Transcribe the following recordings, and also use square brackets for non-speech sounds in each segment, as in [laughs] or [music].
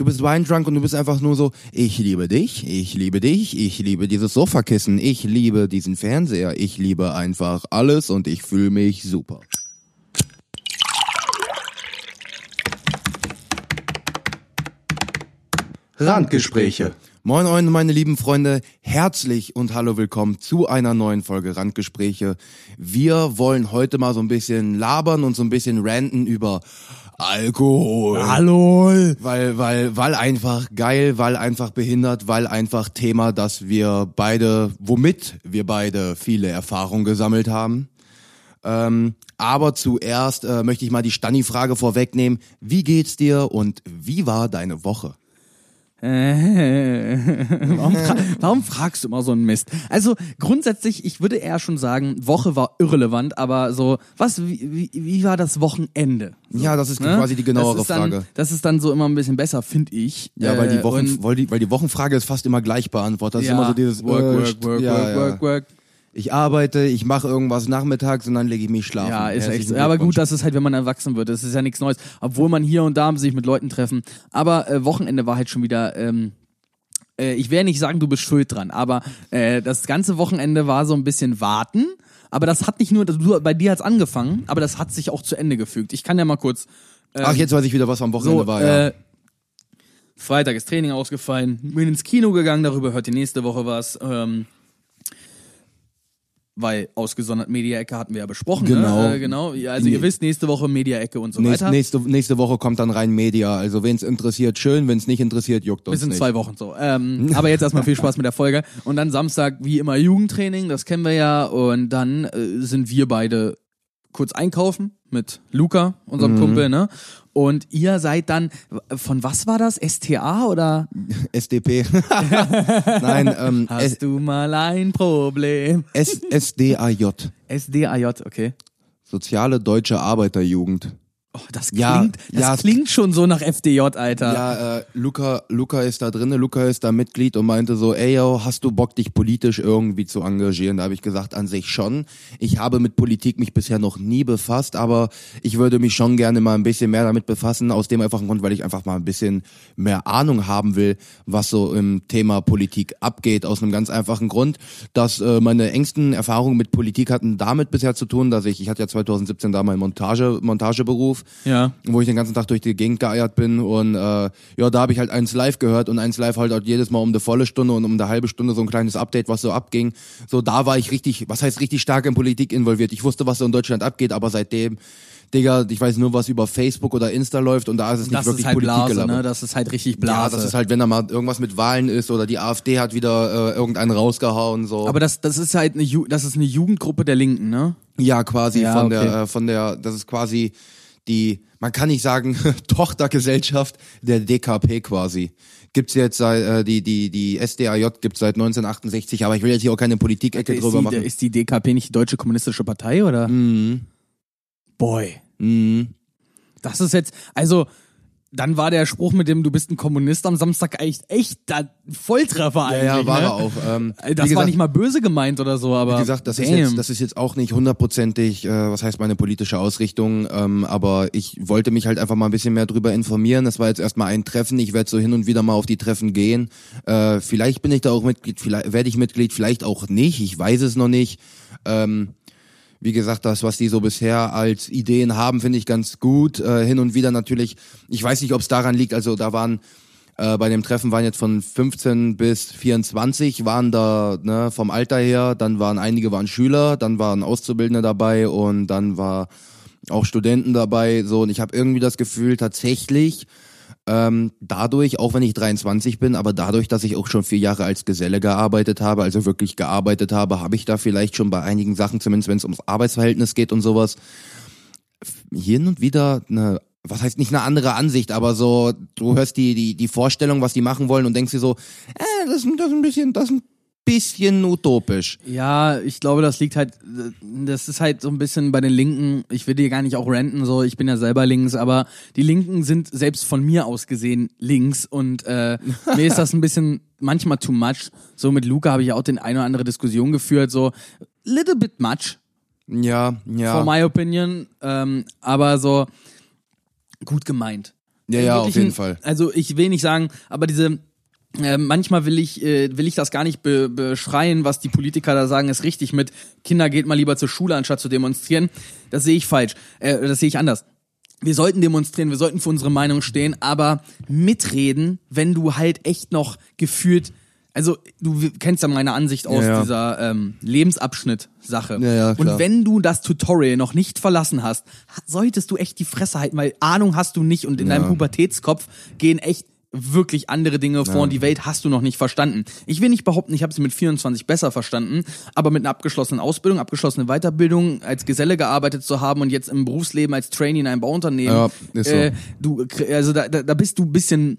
du bist Weindrunk und du bist einfach nur so, ich liebe dich, ich liebe dich, ich liebe dieses Sofakissen, ich liebe diesen Fernseher, ich liebe einfach alles und ich fühle mich super. Randgespräche. Moin moin meine lieben Freunde, herzlich und hallo willkommen zu einer neuen Folge Randgespräche. Wir wollen heute mal so ein bisschen labern und so ein bisschen ranten über Alkohol. Hallo. Weil, weil, weil einfach geil, weil einfach behindert, weil einfach Thema, dass wir beide, womit wir beide viele Erfahrungen gesammelt haben. Ähm, aber zuerst äh, möchte ich mal die Stanni-Frage vorwegnehmen. Wie geht's dir und wie war deine Woche? Warum, fra warum, fragst du immer so einen Mist? Also grundsätzlich, ich würde eher schon sagen, Woche war irrelevant, aber so, was, wie, wie war das Wochenende? So, ja, das ist ne? quasi die genauere das Frage. Dann, das ist dann so immer ein bisschen besser, finde ich. Ja, weil die, Äh, Wochen, weil, die, weil die Wochenfrage ist fast immer gleich beantwortet. Das ja, ist immer so dieses work, äh, work, work, ja, work, ja. work, work. Ich arbeite, ich mache irgendwas nachmittags und dann lege ich mich schlafen. Ja, ist echt Herzlichen so. Ja, aber gut, das ist halt, wenn man erwachsen wird. Das ist ja nichts Neues. Obwohl man hier und da sich mit Leuten treffen. Aber äh, Wochenende war halt schon wieder. Ähm, äh, ich werde nicht sagen, du bist schuld dran, aber äh, das ganze Wochenende war so ein bisschen warten. Aber das hat nicht nur, du, bei dir hat's angefangen, aber das hat sich auch zu Ende gefügt. Ich kann ja mal kurz. Ähm, Ach, jetzt weiß ich wieder, was am Wochenende so, war. Ja. äh, Freitag ist Training ausgefallen, bin ins Kino gegangen, darüber hört die nächste Woche was. Ähm, weil ausgesondert Media-Ecke hatten wir ja besprochen. Genau. Ne? Äh, genau. Also ihr wisst, nächste Woche Media-Ecke und so Nächste, weiter. nächste, nächste Woche kommt dann rein Media. Also wen's interessiert, schön. Wenn's nicht interessiert, juckt uns Bis in nicht. zwei Wochen so. Ähm, aber jetzt erstmal viel Spaß mit der Folge. Und dann Samstag, wie immer, Jugendtraining, das kennen wir ja. Und dann äh, sind wir beide kurz einkaufen mit Luca, unserem Mhm. Kumpel, ne? Und ihr seid dann, von was war das? STA oder? [laughs] SDP. [laughs] Nein, ähm, [laughs] S Hast du mal ein Problem? S SDAJ. SDAJ, okay. Soziale Deutsche Arbeiterjugend. Oh, das Ja, klingt, das ja, klingt schon so nach FDJ, Alter. Ja, äh, Luca, Luca ist da drinne, Luca ist da Mitglied und meinte so, ey yo, hast du Bock, dich politisch irgendwie zu engagieren? Da habe ich gesagt, an sich schon. Ich habe mit Politik mich bisher noch nie befasst, aber ich würde mich schon gerne mal ein bisschen mehr damit befassen, aus dem einfachen Grund, weil ich einfach mal ein bisschen mehr Ahnung haben will, was so im Thema Politik abgeht, aus einem ganz einfachen Grund, dass äh, meine engsten Erfahrungen mit Politik hatten damit bisher zu tun, dass ich, ich hatte ja 2017 da meinen Montage, Montageberuf, Ja. wo ich den ganzen Tag durch die Gegend geeiert bin und äh, ja, da habe ich halt eins live gehört und eins live halt auch jedes Mal um eine volle Stunde und um eine halbe Stunde so ein kleines Update, was so abging. So, da war ich richtig, was heißt richtig stark in Politik involviert. Ich wusste, was so in Deutschland abgeht, aber seitdem, Digga, ich weiß nur, was über Facebook oder Insta läuft und da ist es nicht Das wirklich ist halt Politik Blase, gelabert. ne? Das ist halt richtig Ja, Blase. das ist halt, wenn da mal irgendwas mit Wahlen ist oder die AfD hat wieder äh, irgendeinen rausgehauen, so. Aber das, das ist halt eine, Ju das ist eine Jugendgruppe der Linken, ne? Ja, quasi Ja, von okay. der, äh, von der, das ist quasi die, man kann nicht sagen [laughs] Tochtergesellschaft der DKP quasi. Gibt's jetzt seit äh, die die die SDAJ gibt's seit 1968, aber ich will jetzt hier auch keine Politikecke Ist drüber die, machen. ist die DKP nicht die Deutsche Kommunistische Partei, oder? Mhm. Boy. Mhm. Das ist jetzt, also, dann war der Spruch mit dem, du bist ein Kommunist am Samstag echt, echt da, Volltreffer Ja, eigentlich. ja, war ne? er auch. Ähm, Das wie war gesagt, nicht mal böse gemeint oder so, aber. Wie gesagt, das ist, jetzt, das ist jetzt auch nicht hundertprozentig, äh, was heißt meine politische Ausrichtung, ähm, aber ich wollte mich halt einfach mal ein bisschen mehr drüber informieren. Das war jetzt erstmal ein Treffen. Ich werde so hin und wieder mal auf die Treffen gehen. Äh, vielleicht bin ich da auch Mitglied, vielleicht werde ich Mitglied, vielleicht auch nicht. Ich weiß es noch nicht. Ähm, wie gesagt, das, was die so bisher als Ideen haben, finde ich ganz gut. Äh, hin und wieder natürlich, ich weiß nicht, ob es daran liegt, also da waren äh, bei dem Treffen waren jetzt von 15 bis 24 waren da ne, vom Alter her, dann waren einige waren Schüler, dann waren Auszubildende dabei und dann war auch Studenten dabei. So und ich habe irgendwie das Gefühl tatsächlich ähm, dadurch, auch wenn ich 23 bin, aber dadurch, dass ich auch schon vier Jahre als Geselle gearbeitet habe, also wirklich gearbeitet habe, habe ich da vielleicht schon bei einigen Sachen, zumindest wenn es ums Arbeitsverhältnis geht und sowas, hin und wieder eine, was heißt nicht eine andere Ansicht, aber so, du hörst die, die, die Vorstellung, was die machen wollen und denkst dir so, äh, das, ist- das ein bisschen, das ein bisschen utopisch. Ja, ich glaube, das liegt halt, das ist halt so ein bisschen bei den Linken, ich will dir gar nicht auch ranten, so, ich bin ja selber links, aber die Linken sind selbst von mir aus gesehen links und äh, [laughs] mir ist das ein bisschen manchmal too much. So mit Luca habe ich auch den eine oder andere Diskussion geführt, so little bit much, Ja, ja. for my opinion, ähm, aber so gut gemeint. Ja, ja, auf jeden Fall. Also ich will nicht sagen, aber diese äh, manchmal will ich äh, will ich das gar nicht be beschreien, was die Politiker da sagen, ist richtig mit Kinder geht mal lieber zur Schule anstatt zu demonstrieren. Das sehe ich falsch. Äh, das sehe ich anders. Wir sollten demonstrieren, wir sollten für unsere Meinung stehen, aber mitreden, wenn du halt echt noch gefühlt also du kennst ja meine Ansicht aus Ja, ja. dieser ähm, Lebensabschnitt-Sache. Ja, ja. Und wenn du das Tutorial noch nicht verlassen hast, ha- solltest du echt die Fresse halten, weil Ahnung hast du nicht und in deinem Pubertätskopf gehen echt wirklich andere Dinge vor und die Welt hast du noch nicht verstanden. Ich will nicht behaupten, ich habe sie mit 24 besser verstanden, aber mit einer abgeschlossenen Ausbildung, abgeschlossenen Weiterbildung, als Geselle gearbeitet zu haben und jetzt im Berufsleben als Trainee in einem Bauunternehmen, Ja, ist so. äh, du, also da, da, da bist du ein bisschen,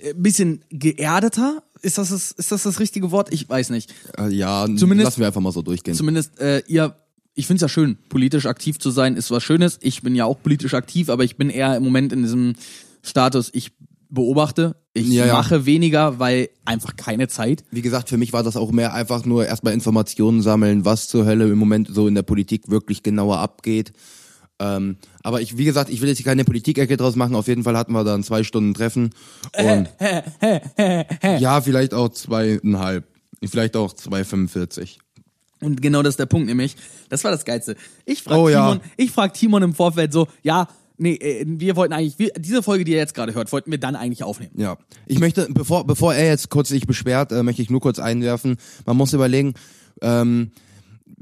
äh, bisschen geerdeter. Ist das das, ist das das richtige Wort? Ich weiß nicht. Äh, Ja, Zumindest- lassen wir einfach mal so durchgehen. Zumindest äh, ihr, ich find's ja schön, politisch aktiv zu sein, ist was Schönes. Ich bin ja auch politisch aktiv, aber ich bin eher im Moment in diesem Status, ich beobachte, ich Ja, ja. mache weniger, weil einfach keine Zeit. Wie gesagt, für mich war das auch mehr einfach nur erstmal Informationen sammeln, was zur Hölle im Moment so in der Politik wirklich genauer abgeht. Ähm, aber ich, wie gesagt, ich will jetzt hier keine Politikecke draus machen. Auf jeden Fall hatten wir dann zwei Stunden Treffen. Und [laughs] ja, vielleicht auch zweieinhalb. Vielleicht auch 2,45. Und genau das ist der Punkt, nämlich, das war das Geilste. Ich frag Oh, ja. Timon, ich frag Timon im Vorfeld so, ja, nee, äh, wir wollten eigentlich, wir, diese Folge, die ihr jetzt gerade hört, wollten wir dann eigentlich aufnehmen. Ja. Ich möchte, bevor, bevor er jetzt kurz sich beschwert, äh, möchte ich nur kurz einwerfen. Man muss überlegen, ähm,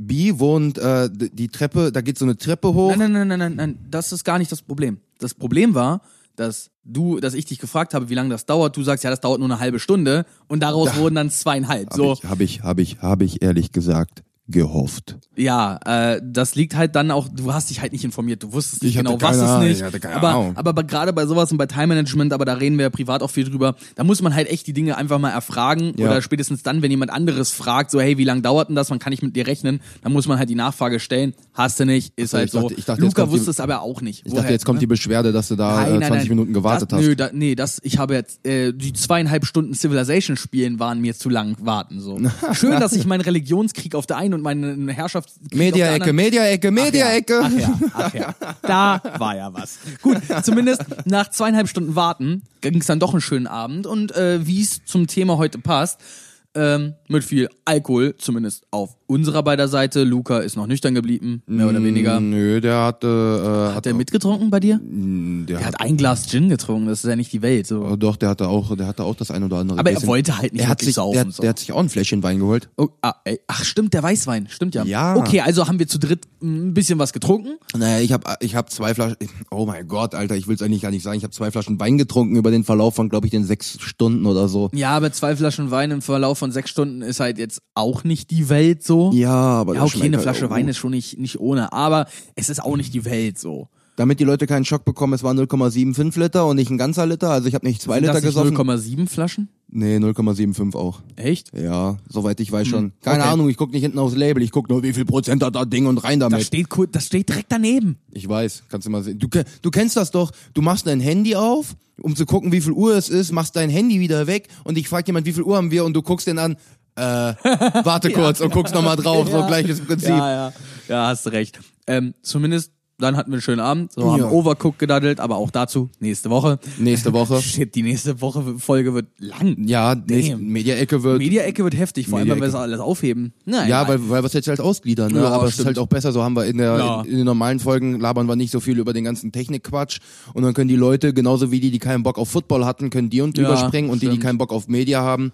Bi wohnt äh, die Treppe, da geht so eine Treppe hoch. Nein, nein, nein, nein, nein, nein, das ist gar nicht das Problem. Das Problem war, dass du, dass ich dich gefragt habe, wie lange das dauert. Du sagst, ja, das dauert nur eine halbe Stunde und daraus wurden dann zweieinhalb. So, Habe ich, habe ich, habe ich, habe ich ehrlich gesagt gehofft. ja, äh, das liegt halt dann auch, du hast dich halt nicht informiert, du wusstest nicht genau, was es nicht. aber, Ahnung. aber gerade bei sowas und bei Time Management, aber da reden wir ja privat auch viel drüber, da muss man halt echt die Dinge einfach mal erfragen Ja. oder spätestens dann, wenn jemand anderes fragt, so hey, wie lange dauert denn das, wann kann ich mit dir rechnen, dann muss man halt die Nachfrage stellen, hast du nicht, ist so, halt ich so. dachte- ich dachte, Luca kommt die- wusste es aber auch nicht. Ich dachte, jetzt kommt die Beschwerde, dass du da äh, 20 Minuten gewartet das, hast. Nö, da, nee, das, ich habe jetzt, äh, die zweieinhalb Stunden Civilization spielen waren mir zu lang warten, so. [laughs] Schön, dass ich meinen Religionskrieg auf der einen und meinen der Media-Ecke, Media-Ecke, Media-Ecke. Ach ja, ach ja, [laughs] da war ja was. Gut, zumindest nach zweieinhalb Stunden Warten ging es dann doch einen schönen Abend und äh, wie es zum Thema heute passt, ähm, mit viel Alkohol, zumindest auf unserer beider Seite. Luca ist noch nüchtern geblieben, mehr oder weniger. Nö, der hatte, äh, Hat der mitgetrunken bei dir? der Er hat, hat ein Glas Gin getrunken, das ist ja nicht die Welt. So. oh, doch, der hatte auch, der hatte auch das ein oder andere. Aber er Gläschen. wollte halt nicht er hat sich, saufen. Der, so. der hat sich auch ein Fläschchen Wein geholt. oh, ah, ey, ach, stimmt, der Weißwein, stimmt ja. Ja. Okay, also haben wir zu dritt ein bisschen was getrunken. Naja, ich habe ich hab zwei Flaschen, oh mein Gott, Alter, ich will es eigentlich gar nicht sagen. Ich habe zwei Flaschen Wein getrunken über den Verlauf von, glaube ich, den sechs Stunden oder so. Ja, aber zwei Flaschen Wein im Verlauf von sechs Stunden ist halt jetzt auch nicht die Welt so. Ja, aber Ja, okay, eine halt Flasche auch Wein ist schon nicht, nicht ohne, aber es ist auch nicht die Welt so. Damit die Leute keinen Schock bekommen, es waren 0,75 Liter und nicht ein ganzer Liter. Also ich habe nicht zwei Sind Liter das gesoffen. 0,7 Flaschen? Nee, 0,75 auch. Echt? Ja, soweit ich weiß schon. Keine okay. Ahnung, ich guck nicht hinten aufs Label, ich guck nur, wie viel Prozent hat das Ding und rein Das damit. steht, cool- das steht direkt daneben. Ich weiß, kannst du mal sehen. Du, du kennst das doch, du machst dein Handy auf, um zu gucken, wie viel Uhr es ist, machst dein Handy wieder weg und dich fragt jemand, wie viel Uhr haben wir und du guckst den an, äh, warte [laughs] kurz und guckst nochmal drauf, so [laughs] gleiches Prinzip. Ja, ja. Ja, hast recht. Ähm, zumindest, dann hatten wir einen schönen Abend, so haben Ja. Overcook gedaddelt, aber auch dazu nächste Woche. Nächste Woche. [laughs] Shit, die nächste Woche Folge wird lang. Ja. Media-Ecke wird. Media-Ecke wird heftig, vor allem, wenn wir das alles aufheben. Naja, ja, weil, weil wir es jetzt halt ausgliedern, ne? Ja, aber es ist stimmt. halt auch besser, so haben wir in der Ja. in, in den normalen Folgen labern wir nicht so viel über den ganzen Technikquatsch und dann können die Leute genauso wie die, die keinen Bock auf Football hatten, können die und überspringen und die, die stimmt. keinen Bock auf Media haben,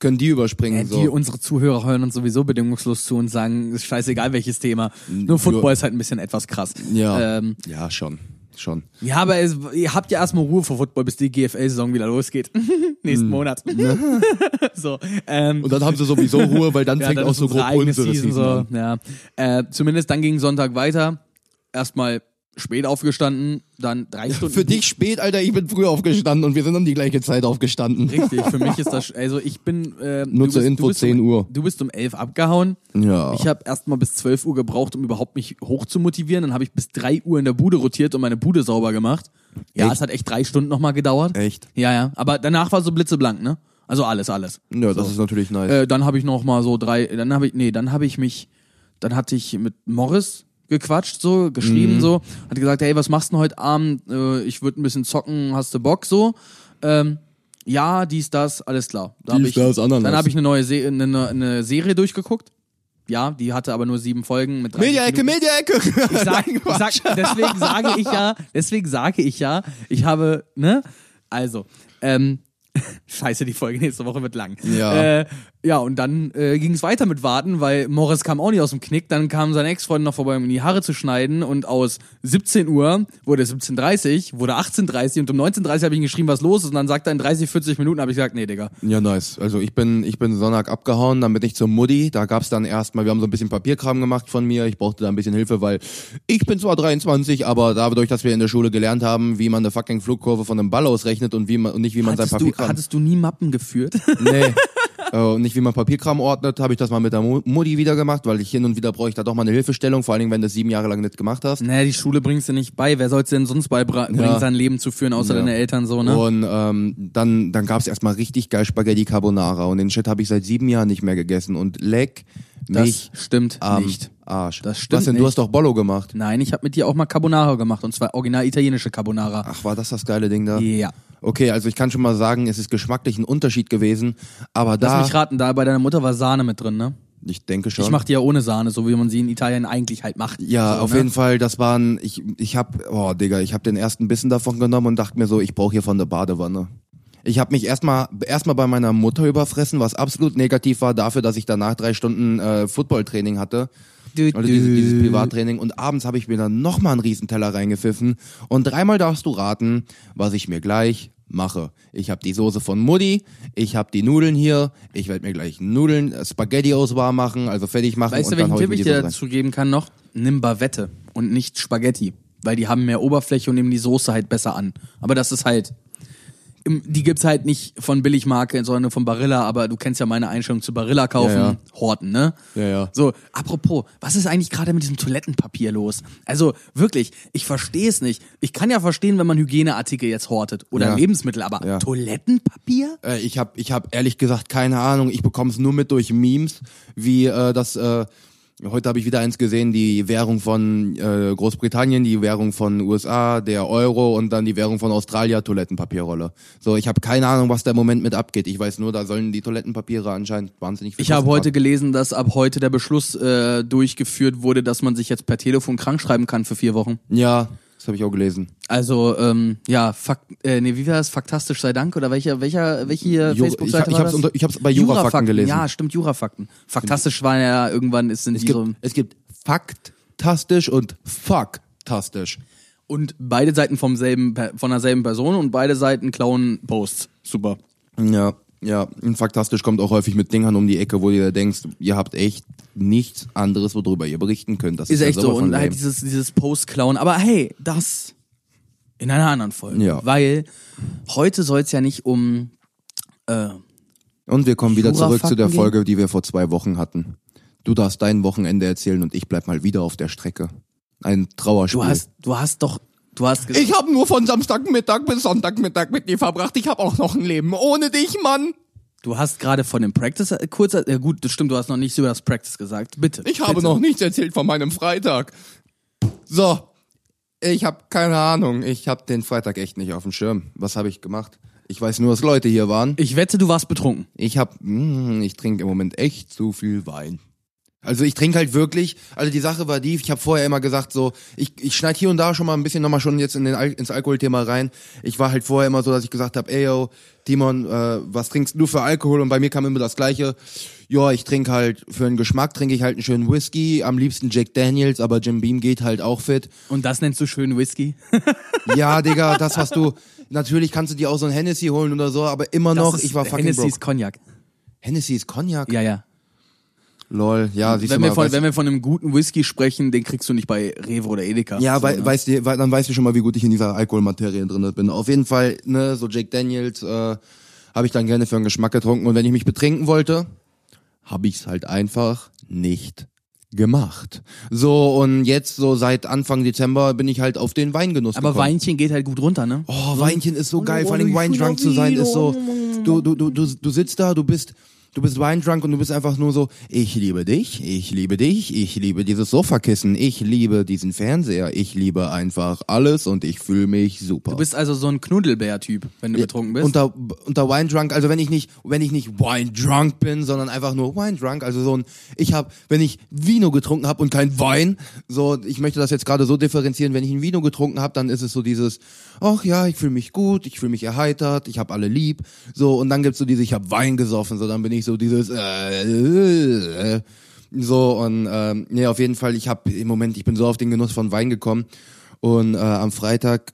können die überspringen Ja, so. die unsere Zuhörer hören uns sowieso bedingungslos zu und sagen, ist scheißegal welches Thema. Nur Football ist halt ein bisschen etwas krass. ja. Ähm, ja, schon. Schon. ja, aber es, ihr habt ja erstmal Ruhe vor Football, bis die GFL-Saison wieder losgeht. [laughs] Nächsten Monat. [laughs] [laughs] so, ähm, Hm. Und dann haben sie sowieso Ruhe, weil dann ja, fängt dann auch so grob unsere Season Season an. so. Ja. Äh, zumindest dann ging Sonntag weiter. Erstmal spät aufgestanden, dann drei Stunden. Für dich spät, Alter, ich bin früh aufgestanden und wir sind um die gleiche Zeit aufgestanden. Richtig, für mich ist das, [laughs] also ich bin, äh, Nur zur bist, Info, du bist 10 um, Uhr. Du bist um 11 abgehauen. Ja. Ich habe erst mal bis 12 Uhr gebraucht, um überhaupt mich hoch zu motivieren. Dann habe ich bis 3 Uhr in der Bude rotiert und meine Bude sauber gemacht. Ja, Echt? es hat echt drei Stunden nochmal gedauert. Echt? Ja, ja. Aber danach war so blitzeblank, ne? Also alles, alles. Ja, das ist natürlich nice. Äh, dann habe ich noch mal so drei, dann habe ich, nee, dann habe ich mich, dann hatte ich mit Morris gequatscht, so, geschrieben so, hat gesagt, hey, was machst du denn heute Abend? Äh, ich würde ein bisschen zocken, hast du Bock so? Ähm, ja, dies, das, alles klar. Da hab Dies, ich, das, Ananas. Dann habe ich eine neue Se eine, eine Serie durchgeguckt. Ja, die hatte aber nur sieben Folgen mit 30 Media-Ecke. Media-Ecke! [laughs] Deswegen sage ich ja, deswegen sage ich ja, ich habe, ne? Also, ähm, [laughs] Scheiße, die Folge nächste Woche wird lang. Ja. Äh, ja, und dann äh, ging es weiter mit Warten, weil Morris kam auch nicht aus dem Knick. Dann kam seine Ex-Freundin noch vorbei, um ihm die Haare zu schneiden. Und aus 17 Uhr wurde 17.30 wurde 18.30 und um 19.30 habe ich ihm geschrieben, was los ist. Und dann sagt er in 30, 40 Minuten, habe ich gesagt, nee, Digga. Ja, nice. Also ich bin, ich bin Sonntag abgehauen, dann bin ich zur Mutti. Da gab's dann erstmal, wir haben so ein bisschen Papierkram gemacht von mir. Ich brauchte da ein bisschen Hilfe, weil ich bin zwar 23, aber dadurch, dass wir in der Schule gelernt haben, wie man eine fucking Flugkurve von einem Ball ausrechnet und wie man und nicht wie man sein Hattest Papierkram. hattest du nie Mappen geführt? [laughs] nee. [laughs] Äh, und nicht wie man Papierkram ordnet, habe ich das mal mit der Mu- Mutti wieder gemacht, weil ich hin und wieder brauche ich da doch mal eine Hilfestellung, vor allen Dingen, wenn du das sieben Jahre lang nicht gemacht hast. naja, die Schule bringst du nicht bei. Wer soll's denn sonst beibringen, Ja. sein Leben zu führen, außer Ja. deine Eltern so, ne? Und ähm, dann, dann gab's erstmal richtig geil Spaghetti Carbonara und den Shit habe ich seit sieben Jahren nicht mehr gegessen und leck das mich stimmt am nicht. Arsch. Das stimmt Was denn, nicht. du hast doch Bollo gemacht. Nein, ich habe mit dir auch mal Carbonara gemacht und zwar original italienische Carbonara. Ach, war das das geile Ding da? Ja. Okay, also ich kann schon mal sagen, es ist geschmacklich ein Unterschied gewesen, aber Lass da, mich raten, da bei deiner Mutter war Sahne mit drin, ne? ich denke schon. Ich mach die ja ohne Sahne, so wie man sie in Italien eigentlich halt macht. ja, so, auf ne? jeden Fall, das waren, ich, ich hab, oh Digga, ich hab den ersten Bissen davon genommen und dachte mir so, ich brauche hier von der Badewanne. Ich habe mich erstmal erstmal bei meiner Mutter überfressen, was absolut negativ war dafür, dass ich danach drei Stunden äh, Footballtraining hatte. Du, Also dieses, dieses Privattraining. Und abends habe ich mir dann nochmal einen Riesenteller reingepfiffen. Und dreimal darfst du raten, was ich mir gleich mache. Ich habe die Soße von Mutti, ich habe die Nudeln hier, ich werde mir gleich Nudeln, äh, Spaghetti aus warm machen, also fertig machen Weißt du, welchen ich Tipp ich die dir dazu geben kann noch? Nimm Bavette und nicht Spaghetti, weil die haben mehr Oberfläche und nehmen die Soße halt besser an. Aber das ist halt, die gibt's halt nicht von Billigmarke, sondern von Barilla, aber du kennst ja meine Einstellung zu Barilla kaufen, Ja, ja. Horten, ne? Ja, ja. So, apropos, was ist eigentlich gerade mit diesem Toilettenpapier los? Also wirklich, ich verstehe es nicht. Ich kann ja verstehen, wenn man Hygieneartikel jetzt hortet oder Ja. Lebensmittel, aber. Toilettenpapier? Äh, ich habe ich hab ehrlich gesagt keine Ahnung. Ich bekomme es nur mit durch Memes, wie äh, das. Äh, heute habe ich wieder eins gesehen, die Währung von äh, Großbritannien, die Währung von USA, der Euro und dann die Währung von Australien, Toilettenpapierrolle. So, ich habe keine Ahnung, was da im Moment mit abgeht. Ich weiß nur, da sollen die Toilettenpapiere anscheinend wahnsinnig viel Ich habe heute gelesen, dass ab heute der Beschluss äh, durchgeführt wurde, dass man sich jetzt per Telefon krank schreiben kann für vier Wochen. Ja, das habe ich auch gelesen. Also, ähm, ja, Fakt, äh, nee, wie war das? Faktastisch sei Dank? Oder welcher, welcher, welche Facebook-Seite ich, ich war hab's das? unter- ich hab's bei Jurafakten gelesen. Ja, stimmt, Jurafakten. Faktastisch war ja irgendwann, ist sind Es gibt, es gibt faktastisch und fucktastisch. Und beide Seiten vom selben, von derselben Person und beide Seiten klauen Posts. Super. Ja, ja. Und faktastisch kommt auch häufig mit Dingern um die Ecke, wo du dir denkst, ihr habt echt nichts anderes, worüber ihr berichten könnt. Das Ist ist, echt so. Und halt dieses, dieses Post-Klauen. Aber hey, das in einer anderen Folge. Ja. Weil heute soll es ja nicht um äh, Und wir kommen wieder zurück zu der Folge, die wir vor zwei Wochen hatten. Du darfst dein Wochenende erzählen und ich bleib mal wieder auf der Strecke. Ein Trauerspiel. Du hast, du hast doch, du hast gesagt, ich habe nur von Samstagmittag bis Sonntagmittag mit dir verbracht. Ich habe auch noch ein Leben ohne dich, Mann. du hast gerade von dem Practice äh, kurz, äh, gut, das stimmt, du hast noch nichts über das Practice gesagt. Bitte. Ich habe bitte. noch nichts erzählt von meinem Freitag. So, ich habe keine Ahnung. Ich habe den Freitag echt nicht auf dem Schirm. Was habe ich gemacht? Ich weiß nur, dass Leute hier waren. Ich wette, du warst betrunken. Ich hab, mm, ich trinke im Moment echt zu viel Wein. Also ich trinke halt wirklich, also die Sache war die, ich habe vorher immer gesagt so, ich, ich schneid hier und da schon mal ein bisschen nochmal schon jetzt in den, Al- ins Alkoholthema rein. Ich war halt vorher immer so, dass ich gesagt habe, ey yo, Timon, äh, was trinkst du für Alkohol? Und bei mir kam immer das Gleiche. Ja, ich trinke halt, für den Geschmack trinke ich halt einen schönen Whisky, am liebsten Jack Daniels, aber Jim Beam geht halt auch fit. Und das nennst du schön Whisky? [laughs] Ja, Digga, das was du, natürlich kannst du dir auch so ein Hennessy holen oder so, aber immer noch, Das ist ich war fucking Hennessy broke. ist Cognac. Hennessy ist Cognac? Ja, ja. Lol, ja, siehst Wenn du wir, mal, von, weißt- wenn wir von einem guten Whisky sprechen, den kriegst du nicht bei Rewe oder Edeka. Ja, so, wei ne? weißt du, wei dann weißt du schon mal, wie gut ich in dieser Alkoholmaterie drin bin. Auf jeden Fall, ne, so Jake Daniels äh, habe ich dann gerne für den Geschmack getrunken. Und wenn ich mich betrinken wollte, habe ich's halt einfach nicht gemacht. So, und jetzt, so seit Anfang Dezember, bin ich halt auf den Weingenuss Aber gekommen. Weinchen geht halt gut runter, ne? Oh, Weinchen ist so geil, vor allem Wine drunk zu sein ist so, du, du, du, du, du sitzt da, du bist, du bist Weindrunk und du bist einfach nur so, ich liebe dich, ich liebe dich, ich liebe dieses Sofakissen, ich liebe diesen Fernseher, ich liebe einfach alles und ich fühle mich super. Du bist also so ein Knuddelbär-Typ, wenn du betrunken bist. Unter, unter Weindrunk, also wenn ich nicht, wenn ich nicht Wine-Drunk bin, sondern einfach nur Wine-Drunk, also so ein, ich habe, wenn ich Vino getrunken habe und kein Wein, so, ich möchte das jetzt gerade so differenzieren, wenn ich ein Vino getrunken habe, dann ist es so dieses, ach ja, ich fühle mich gut, ich fühle mich erheitert, ich habe alle lieb, so, und dann gibt's so diese, ich habe Wein gesoffen, so, dann bin ich so dieses, äh, äh, so, und, ähm, nee, auf jeden Fall, ich habe im Moment, ich bin so auf den Genuss von Wein gekommen und äh, am Freitag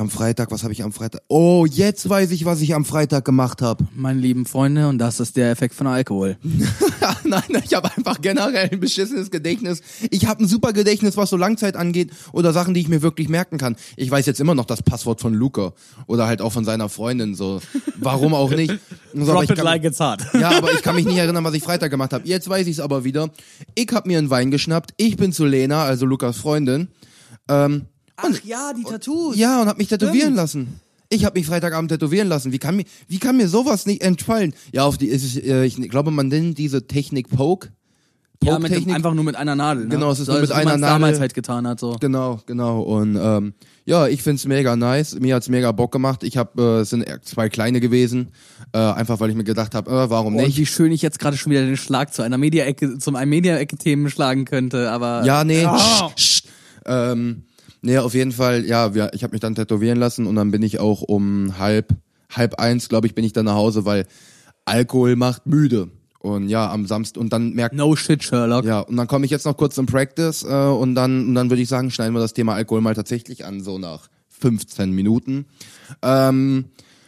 am Freitag, was habe ich am Freitag? Oh, jetzt weiß ich, was ich am Freitag gemacht habe. Meine lieben Freunde, und das ist der Effekt von Alkohol. [laughs] Nein, ich habe einfach generell ein beschissenes Gedächtnis. Ich habe ein super Gedächtnis, was so Langzeit angeht oder Sachen, die ich mir wirklich merken kann. Ich weiß jetzt immer noch das Passwort von Luca oder halt auch von seiner Freundin. So, warum auch nicht? So, Drop it like it's hot. ja, aber ich kann mich nicht erinnern, was ich Freitag gemacht habe. Jetzt weiß ich es aber wieder. Ich habe mir einen Wein geschnappt. Ich bin zu Lena, also Lukas Freundin. Ähm, Ach ja, die Tattoos. ja, und hab mich tätowieren Stimmt. lassen. Ich habe mich Freitagabend tätowieren lassen. Wie kann mir, wie kann mir sowas nicht entfallen? Ja, auf die ist äh, ich glaube, man nennt diese Technik Poke. Ja, mit dem, einfach nur mit einer Nadel. Ne? Genau, es ist so, nur mit wie einer Nadel. damals halt getan hat. So. Genau, genau. Und ähm, ja, ich find's mega nice. Mir hat's mega Bock gemacht. Ich habe, äh, es sind zwei kleine gewesen, äh, einfach weil ich mir gedacht habe, äh, warum Und nicht? wie schön ich jetzt gerade schon wieder den Schlag zu einer Media-Ecke, zum einem Media-Ecke-Themen schlagen könnte, aber. Ja, nee. Ah. Sch, sch. Ähm, nee, auf jeden Fall, ja, wir, ich habe mich dann tätowieren lassen und dann bin ich auch um halb, halb eins, glaube ich, bin ich dann nach Hause, weil Alkohol macht müde. Und ja, am Samstag, und dann merkt No shit, Sherlock. ja, und dann komme ich jetzt noch kurz zum Practice äh, und dann, und dann würde ich sagen, schneiden wir das Thema Alkohol mal tatsächlich an, so nach 15 Minuten. Ähm,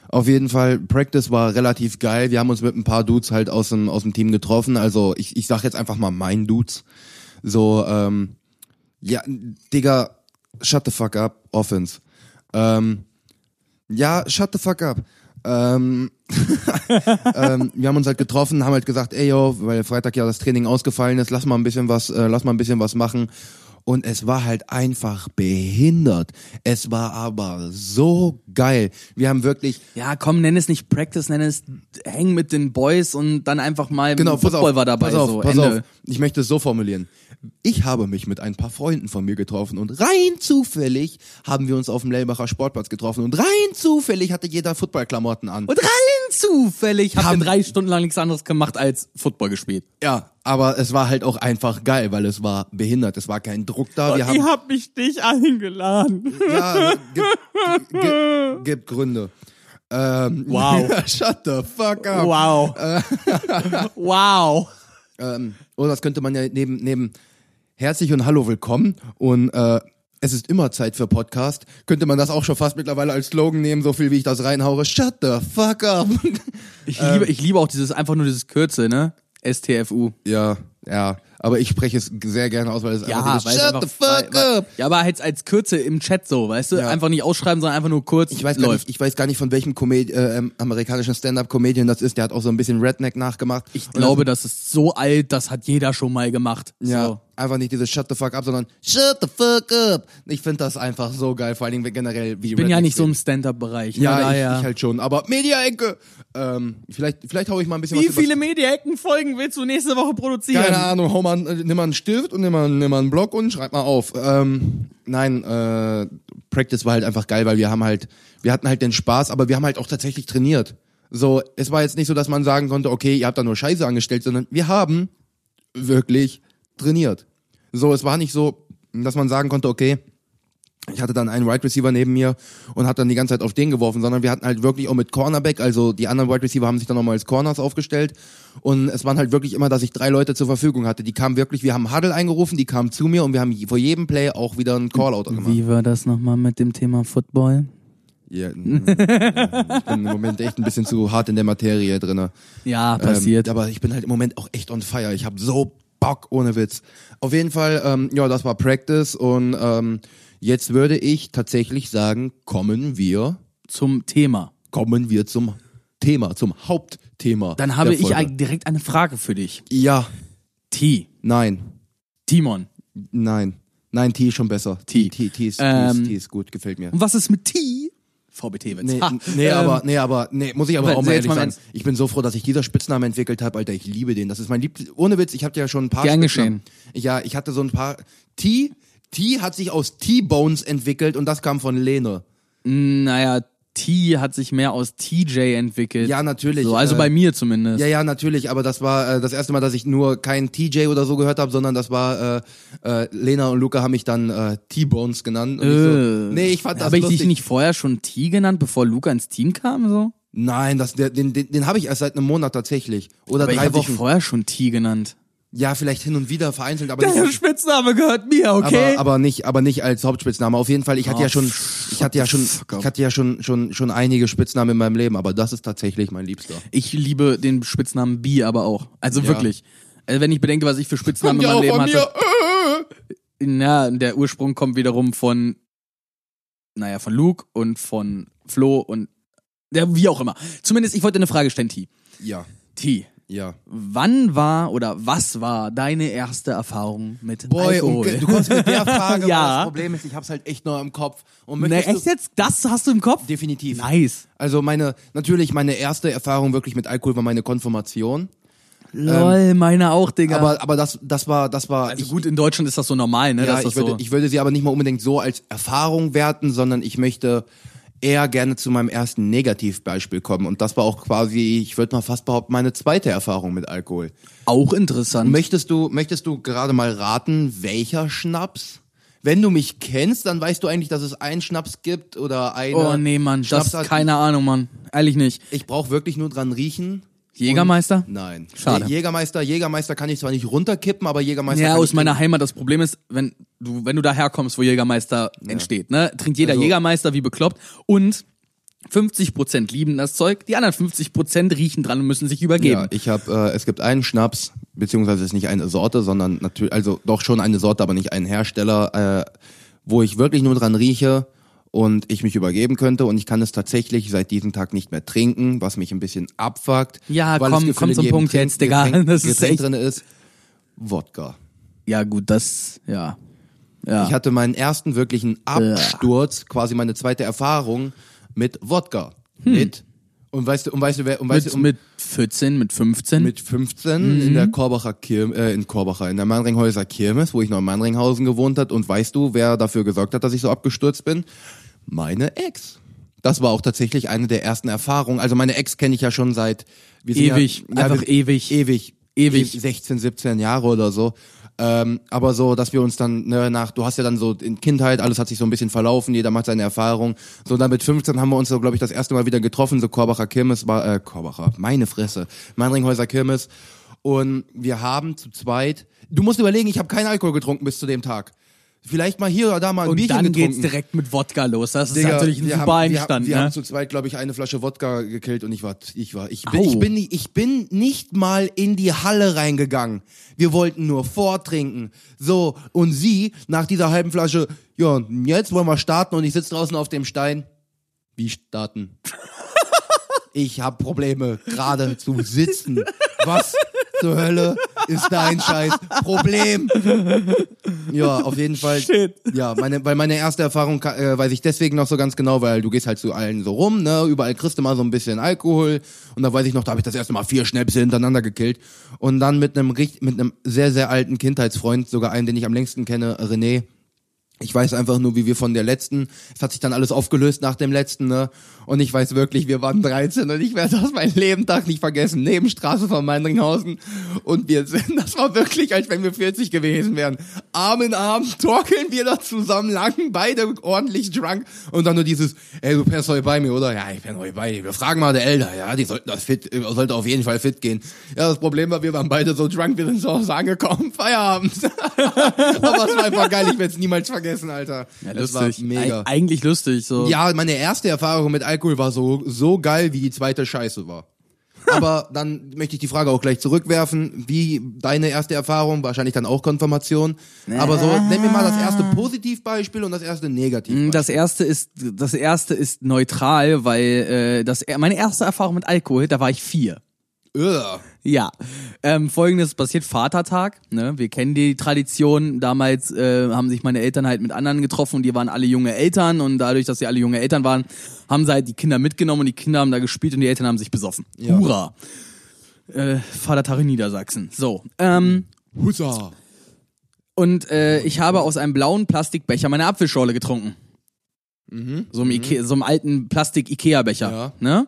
auf jeden Fall, Practice war relativ geil. Wir haben uns mit ein paar Dudes halt aus dem, aus dem Team getroffen. Also ich, ich sag jetzt einfach mal mein Dudes. So, ähm, ja, Digga, shut the fuck up, Offense. Ähm, ja, shut the fuck up. Ähm, [laughs] ähm, wir haben uns halt getroffen, haben halt gesagt, ey yo, weil Freitag ja das Training ausgefallen ist, lass mal ein bisschen was, äh, lass mal ein bisschen was machen. Und es war halt einfach behindert. Es war aber so geil. Wir haben wirklich, Ja, komm, nenn es nicht Practice, nenn es Hängen mit den Boys und dann einfach mal genau, Football auf, war dabei. pass auf, so, pass Ende. auf. Ich möchte es so formulieren. Ich habe mich mit ein paar Freunden von mir getroffen und rein zufällig haben wir uns auf dem Lelbacher Sportplatz getroffen und rein zufällig hatte jeder Footballklamotten an. Und rein zufällig Haben- ihr drei Stunden lang nichts anderes gemacht als Football gespielt. Ja, aber es war halt auch einfach geil, weil es war behindert. Es war kein Druck da. Wir haben, habt mich nicht eingeladen. ja, gibt, gibt, [laughs] gibt Gründe. Ähm, Wow. [laughs] Shut the fuck up. Wow. [laughs] wow. Ähm, oder das könnte man ja neben, neben herzlich und hallo willkommen und äh, es ist immer Zeit für Podcast, könnte man das auch schon fast mittlerweile als Slogan nehmen, so viel wie ich das reinhaue. Shut the fuck up. [laughs] Ich Ähm. liebe, ich liebe auch dieses, einfach nur dieses Kürze, ne? STFU. ja, ja. Aber ich spreche es sehr gerne aus, weil es Ja, einfach dieses, es Shut einfach, the fuck weil, up. Ja, aber halt als Kürze im Chat so, weißt du? Ja. Einfach nicht ausschreiben, sondern einfach nur kurz Ich weiß, gar läuft. nicht, ich weiß gar nicht, von welchem Comed äh, ähm, amerikanischen Stand-Up-Comedian das ist. Der hat auch so ein bisschen Redneck nachgemacht. Ich glaube, das ist so alt, das hat jeder schon mal gemacht. Ja, So. Einfach nicht dieses Shut the fuck up, sondern Shut the fuck up. Ich finde das einfach so geil, vor allen Dingen generell wie Ich bin ja nicht so im Stand-Up-Bereich. Ja, ne? ich, Daher- ich halt schon. Aber Media-Ecke. Ähm, vielleicht, vielleicht hau ich mal ein bisschen Wie was viele Media-Ecken-Folgen willst du nächste Woche produzieren? Keine Ahnung, hau mal, äh, nimm mal einen Stift und nimm mal, nimm mal einen Block und schreib mal auf. Ähm, nein, äh, Practice war halt einfach geil, weil wir haben halt, wir hatten halt den Spaß, aber wir haben halt auch tatsächlich trainiert. So, es war jetzt nicht so, dass man sagen konnte, okay, ihr habt da nur Scheiße angestellt, sondern wir haben wirklich trainiert. So, es war nicht so, dass man sagen konnte, okay, ich hatte dann einen Wide Receiver neben mir und hat dann die ganze Zeit auf den geworfen, sondern wir hatten halt wirklich auch mit Cornerback, also die anderen Wide Receiver haben sich dann nochmal als Corners aufgestellt und es waren halt wirklich immer, dass ich drei Leute zur Verfügung hatte. Die kamen wirklich, wir haben Huddle eingerufen, die kamen zu mir und wir haben vor jedem Play auch wieder einen Callout gemacht. Wie war das nochmal mit dem Thema Football? Ja, mm, [laughs] ich bin im Moment echt ein bisschen zu hart in der Materie drinne. Ja, passiert. Ähm, aber ich bin halt im Moment auch echt on fire. Ich habe so Bock ohne Witz. Auf jeden Fall, ähm, ja, das war Practice und ähm, jetzt würde ich tatsächlich sagen, kommen wir, Zum Thema. kommen wir zum Thema, zum Hauptthema. Dann habe ich Folge. direkt eine Frage für dich. Ja, T. nein, Timon. nein. Nein, T ist schon besser. T, T, T ist, Ähm, T ist gut, gefällt mir. Und was ist mit T? VBT-Witz. Nee, nee, Ähm, aber, nee, aber, nee, muss ich aber auch mal ehrlich mal sagen. Ich bin so froh, dass ich dieser Spitznamen entwickelt habe, Alter. Ich liebe den. Das ist mein Lieb. Ohne Witz, ich hatte ja schon ein paar Gern Spitznamen. Ja, ich hatte so ein paar. T, T hat sich aus T-Bones entwickelt und das kam von Lene. Naja, T hat sich mehr aus TJ entwickelt. Ja, natürlich. So, also äh, bei mir zumindest. Ja, ja, natürlich, aber das war äh, das erste Mal, dass ich nur kein TJ oder so gehört habe, sondern das war äh, äh, Lena und Luca haben mich dann äh, T-Bones genannt. Und ich so, Äh. nee, ich fand das Habe ich dich nicht vorher schon T genannt, bevor Luca ins Team kam? So? Nein, das, den, den, den habe ich erst seit einem Monat tatsächlich. Oder Aber ich drei dich Wochen. vorher schon T genannt. Ja, vielleicht hin und wieder vereinzelt, aber Der nicht, Spitzname gehört mir, okay? aber, aber nicht, aber nicht als Hauptspitzname. Auf jeden Fall, ich hatte Oh, ja schon, ich hatte ja schon, ich hatte ja schon, schon, schon einige Spitznamen in meinem Leben, aber das ist tatsächlich mein Liebster. ich liebe den Spitznamen B aber auch. Also Ja. wirklich. Also wenn ich bedenke, was ich für Spitznamen in meinem Leben hatte. Na, der Ursprung kommt wiederum von, naja, von Luke und von Flo und ja, wie auch immer. Zumindest, ich wollte eine Frage stellen, T. Ja, T. ja. Wann war oder was war deine erste Erfahrung mit Boy, und Alkohol? ge- du kommst mit der Frage, [laughs] Ja. aber das Problem ist, ich hab's halt echt noch im Kopf. Und Ne, möchtest echt jetzt? Das hast du im Kopf? definitiv. Nice. Also meine, natürlich meine erste Erfahrung wirklich mit Alkohol war meine Konfirmation. Lol, meine auch, Digga. Aber, aber das, das war, das war, also ich, gut, in Deutschland ist das so normal, ne? ja, ich würde, so ich würde sie aber nicht mal unbedingt so als Erfahrung werten, sondern ich möchte eher gerne zu meinem ersten Negativbeispiel kommen. Und das war auch quasi, ich würde mal fast behaupten, meine zweite Erfahrung mit Alkohol. auch interessant. Möchtest du, möchtest du gerade mal raten, welcher Schnaps? Wenn du mich kennst, dann weißt du eigentlich, dass es einen Schnaps gibt oder eine. oh nee, Mann, das Schnapsart- keine Ahnung, Mann. Ehrlich nicht. Ich brauche wirklich nur dran riechen. Jägermeister? Nein. Schade. Jägermeister, Jägermeister kann ich zwar nicht runterkippen, aber Jägermeister Ja, aus meiner Heimat. Das Problem ist, wenn du, wenn du daher kommst, wo Jägermeister entsteht, ne, trinkt jeder Also- Jägermeister wie bekloppt und 50% lieben das Zeug, die anderen 50% riechen dran und müssen sich übergeben. Ja, ich habe, äh, es gibt einen Schnaps, beziehungsweise es ist nicht eine Sorte, sondern natürlich, also doch schon eine Sorte, aber nicht ein Hersteller, äh, wo ich wirklich nur dran rieche und ich mich übergeben könnte und ich kann es tatsächlich seit diesem Tag nicht mehr trinken, was mich ein bisschen abfuckt. Ja, weil komm, komm zum Punkt Trink- jetzt, Digga. Getränk, Das ist Getränk echt- drin ist. Wodka. Ja, gut, das, ja. Ja. Ich hatte meinen ersten wirklichen Absturz, quasi meine zweite Erfahrung mit Wodka. Mit und weißt du, und weißt du, wer, und weißt mit, du, und mit 14, mit 15? mit 15 in der Korbacher Kirmes, äh, in Korbacher, in der Mannringhäuser Kirmes, wo ich noch in Mannringhausen gewohnt hat. Und weißt du, wer dafür gesorgt hat, dass ich so abgestürzt bin? Meine Ex. Das war auch tatsächlich eine der ersten Erfahrungen. Also meine Ex kenne ich ja schon seit Ewig, ja, einfach wir, ewig. ewig, Ewig. 16, 17 Jahre oder so. Ähm, aber so, dass wir uns dann ne, nach, du hast ja dann so in Kindheit, alles hat sich so ein bisschen verlaufen, jeder macht seine Erfahrung. So dann mit 15 haben wir uns so, glaube ich, das erste Mal wieder getroffen, so Korbacher Kirmes war, äh, Korbacher, meine Fresse, Mannringhäuser Kirmes. Und wir haben zu zweit, du musst überlegen, ich habe keinen Alkohol getrunken bis zu dem Tag. Vielleicht mal hier oder da mal ein und Bierchen dann getrunken. geht's direkt mit Wodka los. Das ist Digga, natürlich ein super haben, Einstand, wir, haben- wir ne? haben zu zweit, glaube ich, eine Flasche Wodka gekillt und ich war, ich war, ich bin, ich bin, nicht- ich bin nicht mal in die Halle reingegangen. Wir wollten nur vortrinken. So, und sie, nach dieser halben Flasche, ja, und jetzt wollen wir starten und ich sitze draußen auf dem Stein. Wie starten? [laughs] ich habe Probleme, gerade zu sitzen. Was zur Hölle ist dein scheiß Problem? Ja, auf jeden Fall. Shit. Ja, meine, weil meine erste Erfahrung äh, weiß ich deswegen noch so ganz genau, weil du gehst halt zu allen so rum, ne? Überall kriegst du mal so ein bisschen Alkohol und da weiß ich noch, da habe ich das erste Mal vier Schnäpse hintereinander gekillt und dann mit einem mit einem sehr sehr alten Kindheitsfreund, sogar einen, den ich am längsten kenne, René. Ich weiß einfach nur, wie wir von der letzten, es hat sich dann alles aufgelöst nach dem letzten, ne? Und ich weiß wirklich, wir waren 13 und ich werde das mein Lebentag nicht vergessen. Nebenstraße von Meinringhausen. Und wir sind, [laughs] das war wirklich, als wenn wir 40 gewesen wären. Arm in Arm torkeln wir da zusammen lang, beide ordentlich drunk. Und dann nur dieses, ey, du fährst heute bei mir, oder? Ja, ich bin heute bei dir. Wir fragen mal der Elder. Ja, die sollten das fit, sollte auf jeden Fall fit gehen. Ja, das Problem war, wir waren beide so drunk, wir sind zu Hause angekommen. Feierabend. [laughs] Aber es war einfach geil, ich werde es niemals vergessen, Alter. Ja, das war mega. Eig eigentlich lustig, so. Ja, meine erste Erfahrung mit Alkohol war so, so geil, wie die zweite Scheiße war. Aber dann möchte ich die Frage auch gleich zurückwerfen, wie deine erste Erfahrung, wahrscheinlich dann auch Konfirmation. Aber so, nenn mir mal das erste Positivbeispiel und das erste Negativbeispiel. Das erste ist, das erste ist neutral, weil äh, das meine erste Erfahrung mit Alkohol, da war ich vier. Ugh. Ja, ähm, folgendes passiert, Vatertag, ne? wir kennen die Tradition, damals äh, haben sich meine Eltern halt mit anderen getroffen und die waren alle junge Eltern und dadurch, dass sie alle junge Eltern waren, haben sie halt die Kinder mitgenommen und die Kinder haben da gespielt und die Eltern haben sich besoffen. Ja. Hurra! Äh, Vatertag in Niedersachsen. So, ähm, Hussa. und äh, ich habe aus einem blauen Plastikbecher meine Apfelschorle getrunken. So, einem Ike so einem alten Plastik-Ikea-Becher. Ja. Ne?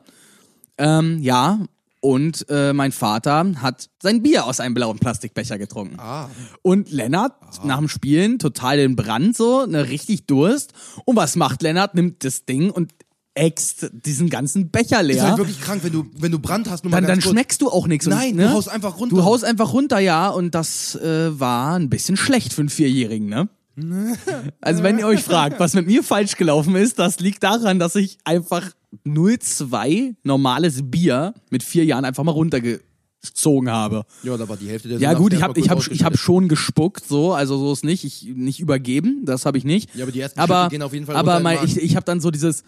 Ähm, ja, und äh, mein Vater hat sein Bier aus einem blauen Plastikbecher getrunken. Ah. Und Lennart nach dem Spielen total den Brand so, ne, richtig Durst. Und was macht Lennart? Nimmt das Ding und äxt diesen ganzen Becher leer. Ist halt wirklich krank, wenn du, wenn du Brand hast. Nur mal dann, dann kurz. schmeckst du auch nichts. Nein, und, du ne? haust einfach runter. Du haust einfach runter, ja. Und das äh, war ein bisschen schlecht für einen Vierjährigen, ne? [laughs] Also wenn ihr euch fragt, was mit mir falsch gelaufen ist, das liegt daran, dass ich einfach 0,2 normales Bier mit vier Jahren einfach mal runtergezogen habe. Ja, da war die Hälfte der Ja gut, ich habe ich hab, ich hab schon gespuckt, so, also so ist nicht, ich nicht übergeben, das habe ich nicht. Ja, aber die ersten aber, Schritte gehen auf jeden Fall Aber runter in den mein, ich, ich habe dann so dieses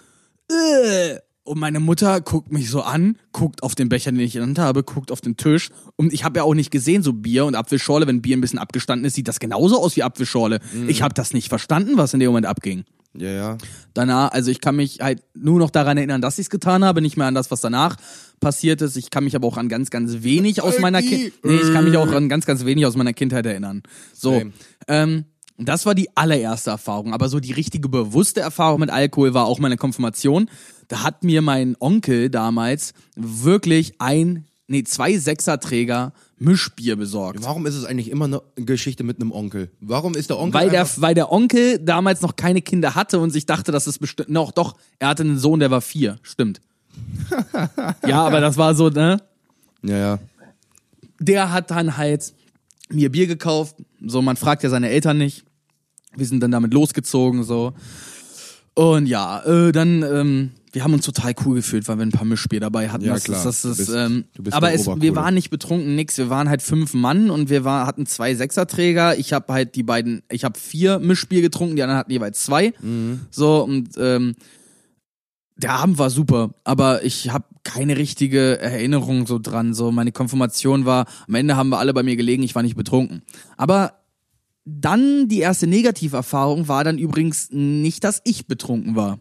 äh, und meine Mutter guckt mich so an, guckt auf den Becher, den ich in der Hand habe, guckt auf den Tisch und ich habe ja auch nicht gesehen, so Bier und Apfelschorle, wenn Bier ein bisschen abgestanden ist, sieht das genauso aus wie Apfelschorle. Mhm. Ich habe das nicht verstanden, was in dem Moment abging. Ja, ja. Danach, also ich kann mich halt nur noch daran erinnern, dass ich es getan habe, nicht mehr an das, was danach passiert ist. Ich kann mich aber auch an ganz, ganz wenig aus meiner Kindheit, nee, ich kann mich auch an ganz, ganz wenig aus meiner Kindheit erinnern. So, Same. Ähm, das war die allererste Erfahrung, aber so die richtige bewusste Erfahrung mit Alkohol war auch meine Konfirmation. Da hat mir mein Onkel damals wirklich ein, nee, zwei Sechserträger Mischbier besorgt. Warum ist es eigentlich immer eine Geschichte mit einem Onkel? Warum ist der Onkel Weil der, weil der Onkel damals noch keine Kinder hatte und sich dachte, dass es bestimmt, noch, doch, er hatte einen Sohn, der war vier, stimmt. [laughs] ja, aber das war so, ne? Ja, ja. Der hat dann halt mir Bier gekauft, so, man fragt ja seine Eltern nicht. Wir sind dann damit losgezogen, so. Und ja, äh, dann, ähm, wir haben uns total cool gefühlt, weil wir ein paar Mischbier dabei hatten. Ja, das klar. Das Du ist, bist- ähm, aber es, wir waren nicht betrunken, nix. Wir waren halt fünf Mann und wir war, hatten zwei Sechserträger. Ich habe halt die beiden, ich habe vier Mischbier getrunken, die anderen hatten jeweils zwei. Mhm. So und ähm, der Abend war super, aber ich habe keine richtige Erinnerung so dran. So meine Konfirmation war, am Ende haben wir alle bei mir gelegen, ich war nicht betrunken. Aber dann die erste Negativerfahrung war dann übrigens nicht, dass ich betrunken war.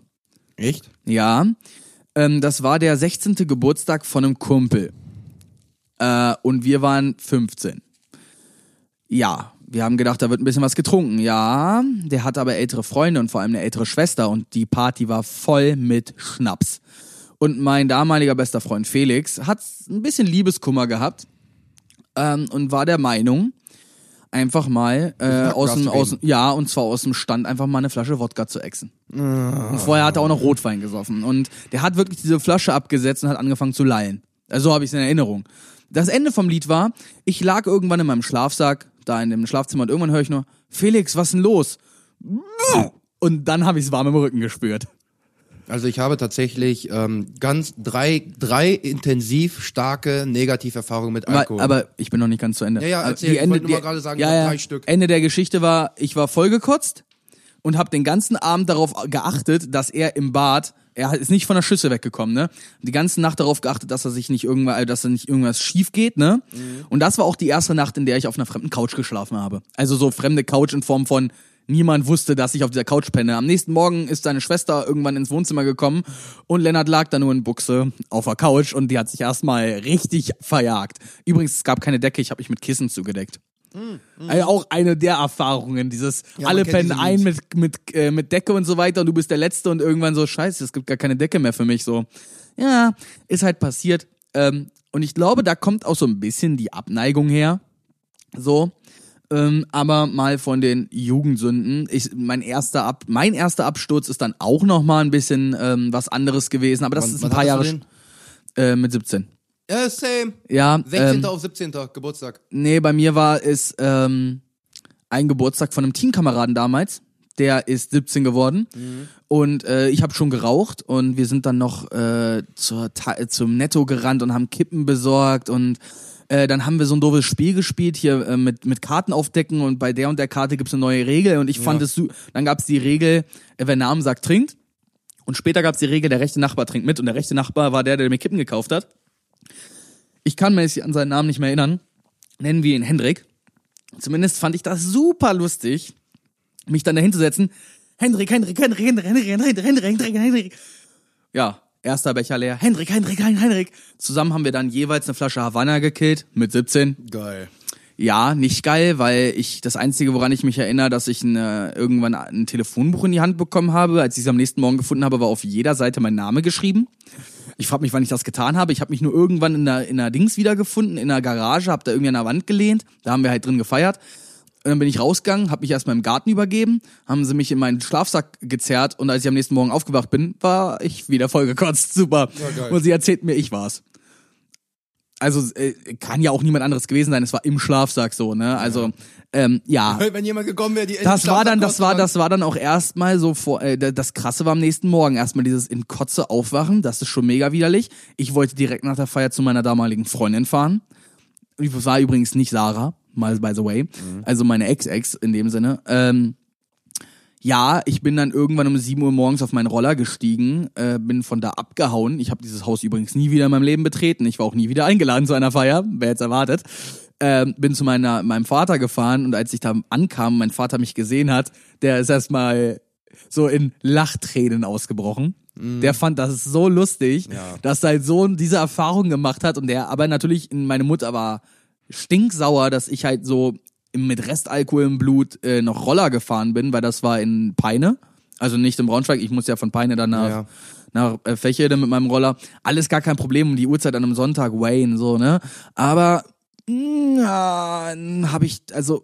Echt? Ja, ähm, das war der 16. Geburtstag von einem Kumpel. Äh, und wir waren 15. Ja, wir haben gedacht, da wird ein bisschen was getrunken. Ja, der hatte aber ältere Freunde und vor allem eine ältere Schwester und die Party war voll mit Schnaps. Und mein damaliger bester Freund Felix hat ein bisschen Liebeskummer gehabt ähm, und war der Meinung, einfach mal äh, aus dem, aus, ja, und zwar aus dem Stand einfach mal eine Flasche Wodka zu exen. Und vorher hat er auch noch Rotwein gesoffen. Und der hat wirklich diese Flasche abgesetzt und hat angefangen zu lallen. Also so habe ich es in Erinnerung. Das Ende vom Lied war, ich lag irgendwann in meinem Schlafsack, da in dem Schlafzimmer und irgendwann höre ich nur, Felix, was denn los? Und dann habe ich es warm im Rücken gespürt. Also ich habe tatsächlich ähm, ganz drei, drei intensiv starke Negativerfahrungen mit Alkohol. aber ich bin noch nicht ganz zu Ende. Ja, ja, Aber erzähl. die Ich Ende, wollte nur mal die- gerade sagen, ja, ich ja, drei Stück. Ende der Geschichte war, ich war vollgekotzt und habe den ganzen Abend darauf geachtet, dass er im Bad, er ist nicht von der Schüssel weggekommen, ne? Die ganze Nacht darauf geachtet, dass er sich nicht irgendwas, äh, dass er nicht irgendwas schief geht, ne? Mhm. Und das war auch die erste Nacht, in der ich auf einer fremden Couch geschlafen habe. Also so fremde Couch in Form von Niemand wusste, dass ich auf dieser Couch penne. Am nächsten Morgen ist seine Schwester irgendwann ins Wohnzimmer gekommen und Lennart lag da nur in Buchse auf der Couch und die hat sich erstmal richtig verjagt. Übrigens, es gab keine Decke, ich habe mich mit Kissen zugedeckt. Also auch eine der Erfahrungen, dieses Ja, alle pennen ein mit, mit, äh, mit Decke und so weiter und du bist der Letzte und irgendwann so, scheiße, es gibt gar keine Decke mehr für mich, so. Ja, ist halt passiert. Ähm, und ich glaube, da kommt auch so ein bisschen die Abneigung her. So. Ähm, aber mal von den Jugendsünden. Ich, mein erster Ab, mein erster Absturz ist dann auch noch mal ein bisschen ähm, was anderes gewesen, aber das Wann- ist ein paar Jahre äh, mit 17. Ja, same. Ja, 16. ähm, auf 17. Geburtstag. Nee, bei mir war es ähm, ein Geburtstag von einem Teamkameraden damals. Der ist 17 geworden und äh, ich habe schon geraucht und wir sind dann noch äh, zur, zum Netto gerannt und haben Kippen besorgt und äh, dann haben wir so ein doofes Spiel gespielt hier äh, mit mit Karten aufdecken und bei der und der Karte gibt's eine neue Regel und ich fand es dann gab's die Regel, äh, wer Namen sagt trinkt und später gab's die Regel, der rechte Nachbar trinkt mit und der rechte Nachbar war der, der mir Kippen gekauft hat. Ich kann mich an seinen Namen nicht mehr erinnern. Nennen wir ihn Hendrik. Zumindest fand ich das super lustig, mich dann dahin zu setzen. Hendrik, Hendrik, Hendrik, Hendrik, Hendrik, Hendrik, Hendrik, Hendrik, Hendrik. Ja, erster Becher leer. Hendrik, Hendrik, Hendrik. Zusammen haben wir dann jeweils eine Flasche Havanna gekillt mit 17. Geil. Ja, nicht geil, weil ich das Einzige, woran ich mich erinnere, dass ich eine, irgendwann ein Telefonbuch in die Hand bekommen habe, als ich es am nächsten Morgen gefunden habe, war auf jeder Seite mein Name geschrieben. Ich frage mich, wann ich das getan habe. Ich habe mich nur irgendwann in der, in der Dings wiedergefunden, in der Garage, habe da irgendwie an der Wand gelehnt. Da haben wir halt drin gefeiert. Und dann bin ich rausgegangen, habe mich erstmal im Garten übergeben, haben sie mich in meinen Schlafsack gezerrt und als ich am nächsten Morgen aufgewacht bin, war ich wieder vollgekotzt. [laughs] Super. geil. und sie erzählt mir, ich war's. Also äh, kann ja auch niemand anderes gewesen sein. Es war im Schlafsack so, ne? Also ähm, ja. [laughs] Wenn jemand gekommen wäre, die Das war dann, das war, das war dann auch erstmal so vor. Äh, das Krasse war am nächsten Morgen erstmal dieses in Kotze aufwachen. Das ist schon mega widerlich. Ich wollte direkt nach der Feier zu meiner damaligen Freundin fahren. Die war übrigens nicht Sarah, mal by the way. Also meine Ex-Ex in dem Sinne. Ähm, ja, ich bin dann irgendwann um 7 Uhr morgens auf meinen Roller gestiegen, äh, bin von da abgehauen. Ich habe dieses Haus übrigens nie wieder in meinem Leben betreten. Ich war auch nie wieder eingeladen zu einer Feier, wer jetzt erwartet. Ähm, bin zu meiner, meinem Vater gefahren und als ich da ankam, mein Vater mich gesehen hat, der ist erstmal so in Lachtränen ausgebrochen. Der fand das so lustig, Ja. dass sein Sohn diese Erfahrung gemacht hat und der aber natürlich, meine Mutter war stinksauer, dass ich halt so mit Restalkohol im Blut äh, noch Roller gefahren bin, weil das war in Peine, also nicht im Braunschweig, ich muss ja von Peine dann nach, Ja. nach äh, Fächede mit meinem Roller. Alles gar kein Problem um die Uhrzeit an einem Sonntag, Wayne, so, ne? Aber habe ich, also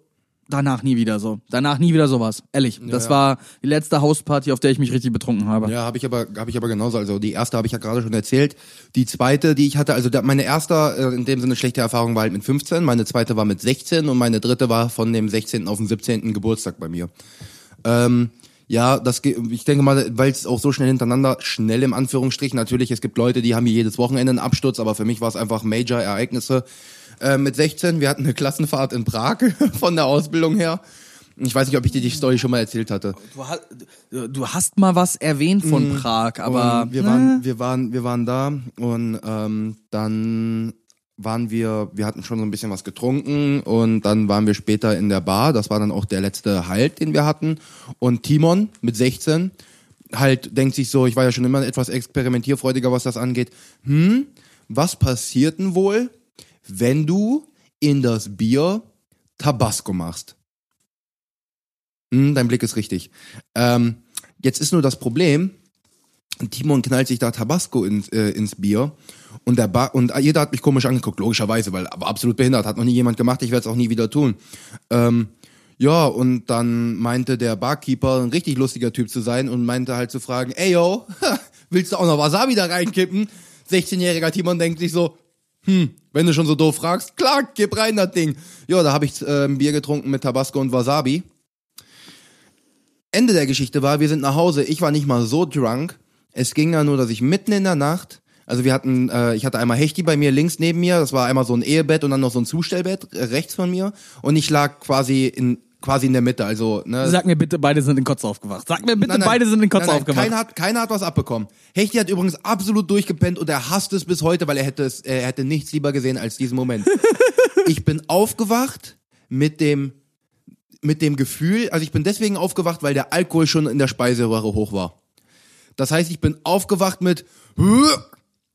danach nie wieder so. Danach nie wieder sowas. Ehrlich. das ja. war die letzte Hausparty, auf der ich mich richtig betrunken habe. Ja, habe ich aber habe ich aber genauso. Also die erste habe ich ja gerade schon erzählt. Die zweite, die ich hatte, also da, meine erste äh, in dem Sinne schlechte Erfahrung war halt mit 15, meine zweite war mit 16 und meine dritte war von dem 16. auf den 17. Geburtstag bei mir. Ähm, ja, das ich denke mal, weil es auch so schnell hintereinander, schnell im Anführungsstrichen, natürlich, es gibt Leute, die haben hier jedes Wochenende einen Absturz, aber für mich war es einfach Major-Ereignisse. Äh, mit 16, wir hatten eine Klassenfahrt in Prag [laughs] von der Ausbildung her. Ich weiß nicht, ob ich dir die Story schon mal erzählt hatte. Du, hast, du hast mal was erwähnt von Prag, aber Und wir waren, wir waren, wir waren da und ähm, dann waren wir, wir hatten schon so ein bisschen was getrunken und dann waren wir später in der Bar. Das war dann auch der letzte Halt, den wir hatten. Und Timon mit 16 halt denkt sich so, ich war ja schon immer etwas experimentierfreudiger, was das angeht. Hm, was passiert denn wohl, wenn du in das Bier Tabasco machst? Hm, dein Blick ist richtig. Ähm, jetzt ist nur das Problem, Timon knallt sich da Tabasco ins, äh, ins Bier und der ba und jeder hat mich komisch angeguckt, logischerweise, weil aber absolut behindert, hat noch nie jemand gemacht, ich werde es auch nie wieder tun. Ähm, ja, und dann meinte der Barkeeper, ein richtig lustiger Typ zu sein und meinte halt zu fragen, ey yo, [laughs] willst du auch noch Wasabi da reinkippen? 16-jähriger Timon denkt sich so, hm, wenn du schon so doof fragst, klar, gib rein das Ding. Ja, da habe ich äh, ein Bier getrunken mit Tabasco und Wasabi. Ende der Geschichte war, wir sind nach Hause, ich war nicht mal so drunk. Es ging ja nur, dass ich mitten in der Nacht, also wir hatten, äh, ich hatte einmal Hechti bei mir links neben mir, das war einmal so ein Ehebett und dann noch so ein Zustellbett äh, rechts von mir und ich lag quasi in quasi in der Mitte, also ne, sag mir bitte, beide sind in Kotz aufgewacht. Sag mir bitte, Nein, nein. beide sind in Kotz Nein, aufgewacht. Keiner hat, keiner hat was abbekommen. Hechti hat übrigens absolut durchgepennt und er hasst es bis heute, weil er hätte es, er hätte nichts lieber gesehen als diesen Moment. [laughs] ich bin aufgewacht mit dem, mit dem Gefühl, also ich bin deswegen aufgewacht, weil der Alkohol schon in der Speiseröhre hoch war. Das heißt, ich bin aufgewacht mit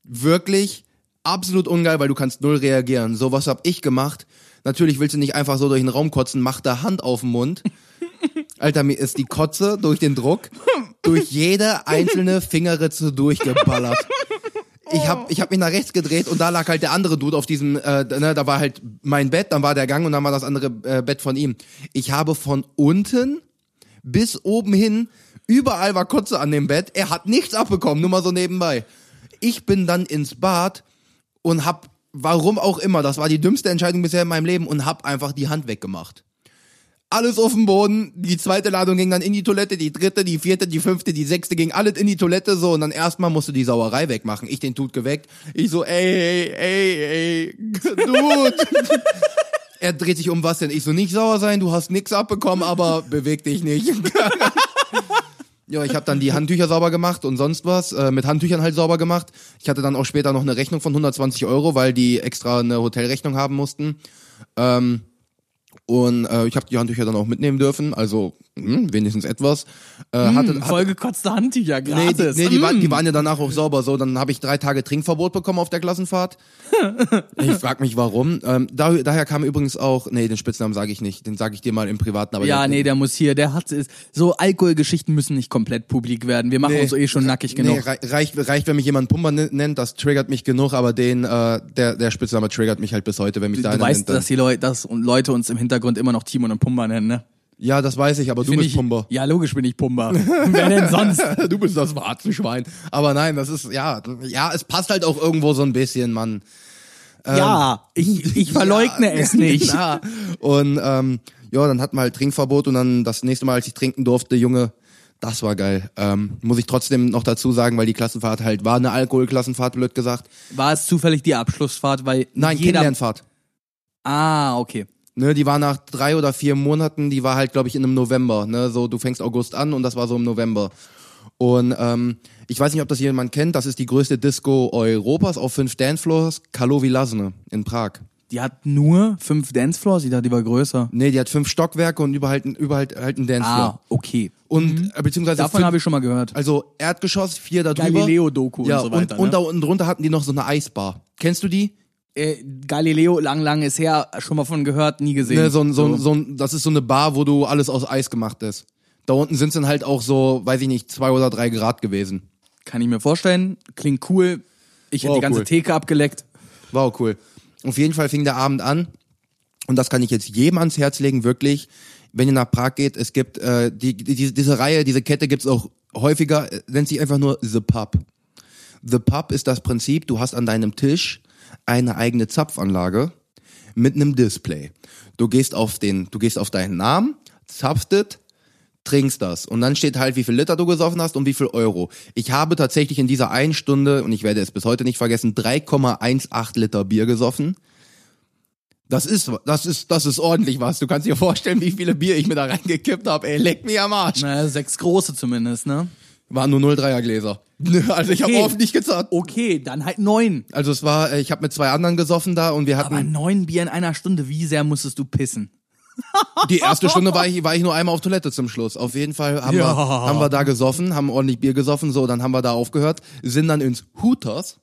wirklich absolut ungeil, weil du kannst null reagieren. So was hab ich gemacht. Natürlich willst du nicht einfach so durch den Raum kotzen, mach da Hand auf den Mund. [laughs] Alter, mir ist die Kotze durch den Druck durch jede einzelne Fingerritze durchgeballert. Ich hab, ich hab mich nach rechts gedreht und da lag halt der andere Dude auf diesem, äh, ne, da war halt mein Bett, dann war der Gang und dann war das andere äh, Bett von ihm. Ich habe von unten bis oben hin, überall war Kotze an dem Bett. Er hat nichts abbekommen, nur mal so nebenbei. Ich bin dann ins Bad und hab, warum auch immer, das war die dümmste Entscheidung bisher in meinem Leben und hab einfach die Hand weggemacht. Alles auf dem Boden, die zweite Ladung ging dann in die Toilette, die dritte, die vierte, die fünfte, die sechste ging alles in die Toilette so und dann erstmal musste die Sauerei wegmachen. Ich den Tut geweckt. Ich so, ey, ey, ey, ey, Dude. [laughs] er dreht sich um, was denn? Ich so, nicht sauer sein, du hast nix abbekommen, aber beweg dich nicht. [laughs] Ja, ich habe dann die Handtücher sauber gemacht und sonst was, äh, mit Handtüchern halt sauber gemacht. Ich hatte dann auch später noch eine Rechnung von 120 Euro, weil die extra eine Hotelrechnung haben mussten. Ähm, und äh, ich habe die Handtücher dann auch mitnehmen dürfen, also hm, wenigstens etwas. Äh, hatte, Hm, vollgekotzte Handtücher, Nee, die, gratis. nee die, waren, die Mm. waren ja danach auch sauber. So, dann habe ich drei Tage Trinkverbot bekommen auf der Klassenfahrt. [laughs] ich frag mich warum. Ähm, da, daher kam übrigens auch, nee, den Spitznamen sage ich nicht, den sage ich dir mal im Privaten. Aber Ja, nee, der muss hier, der hat es. So Alkoholgeschichten müssen nicht komplett publik werden. Wir machen Nee. uns eh schon nackig Nee, genug. rei- reicht, reicht, wenn mich jemand Pumper nen- nennt, das triggert mich genug, aber den, äh, der, der Spitzname triggert mich halt bis heute, wenn mich da du einer weißt, nennt. Dann, dass die Leute, dass Leute uns im Hintergrund immer noch Timon und Pumba nennen, ne? ja, das weiß ich, aber du bist ich, Pumper. Ja, logisch bin ich Pumba. [laughs] Wer denn sonst? [laughs] du bist das Warzenschwein. Aber nein, das ist, ja, ja, es passt halt auch irgendwo so ein bisschen, Mann. ja, ich, ich verleugne [laughs] es nicht. Ja. Und ähm, ja, dann hatten wir halt Trinkverbot und dann das nächste Mal, als ich trinken durfte, Junge, das war geil. Ähm, muss ich trotzdem noch dazu sagen, weil die Klassenfahrt halt war eine Alkoholklassenfahrt, blöd gesagt. War es zufällig die Abschlussfahrt, weil Nein, jeder... Kennenlernfahrt. Ah, okay. Ne, die war nach drei oder vier Monaten, die war halt, glaube ich, in einem November. Ne, so du fängst August an und das war so im November. Und ähm, ich weiß nicht, ob das jemand kennt. Das ist die größte Disco Europas auf fünf Dancefloors, Karlovy Lasne in Prag. Die hat nur fünf Dancefloors, ich dachte, die war größer. Nee, die hat fünf Stockwerke und überall überall halt einen Dancefloor. Ah, okay. Und äh, beziehungsweise Davon habe ich schon mal gehört. Also Erdgeschoss, vier da drüber. Galileo-Doku und ja, so weiter, Und, und ne? da unten drunter hatten die noch so eine Eisbar. Kennst du die? Äh, Galileo, lang, lang ist her, schon mal von gehört, nie gesehen. Ne, so, ein, so, ein, so ein, das ist so eine Bar, wo du alles aus Eis gemacht ist. Da unten sind dann halt auch so, weiß ich nicht, zwei oder drei Grad gewesen. Kann ich mir vorstellen. Klingt cool. Ich hätte die ganze cool. Theke abgeleckt. Wow, cool. Auf jeden Fall fing der Abend an. Und das kann ich jetzt jedem ans Herz legen, wirklich. Wenn ihr nach Prag geht, es gibt äh, die, die, diese Reihe, diese Kette gibt's auch häufiger, äh, nennt sich einfach nur The Pub. The Pub ist das Prinzip, du hast an deinem Tisch eine eigene Zapfanlage mit einem Display. Du gehst auf den, du gehst auf deinen Namen, zapfst es, trinkst das und dann steht halt, wie viel Liter du gesoffen hast und wie viel Euro. Ich habe tatsächlich in dieser einen Stunde, und ich werde es bis heute nicht vergessen, 3,18 Liter Bier gesoffen. Das ist, das ist, das ist ordentlich was. Du kannst dir vorstellen, wie viele Bier ich mir da reingekippt habe. Ey, leck mich am Arsch. Naja, sechs große zumindest, ne? Waren nur 0,3er Gläser. Also ich habe Okay. oft nicht gezahlt. Okay, dann halt neun. Also es war, ich habe mit zwei anderen gesoffen da und wir hatten Aber neun Bier in einer Stunde, wie sehr musstest du pissen? Die erste Stunde war ich, war ich nur einmal auf Toilette zum Schluss. Auf jeden Fall haben, Ja. wir, haben wir da gesoffen, haben ordentlich Bier gesoffen, so, dann haben wir da aufgehört, sind dann ins Hooters,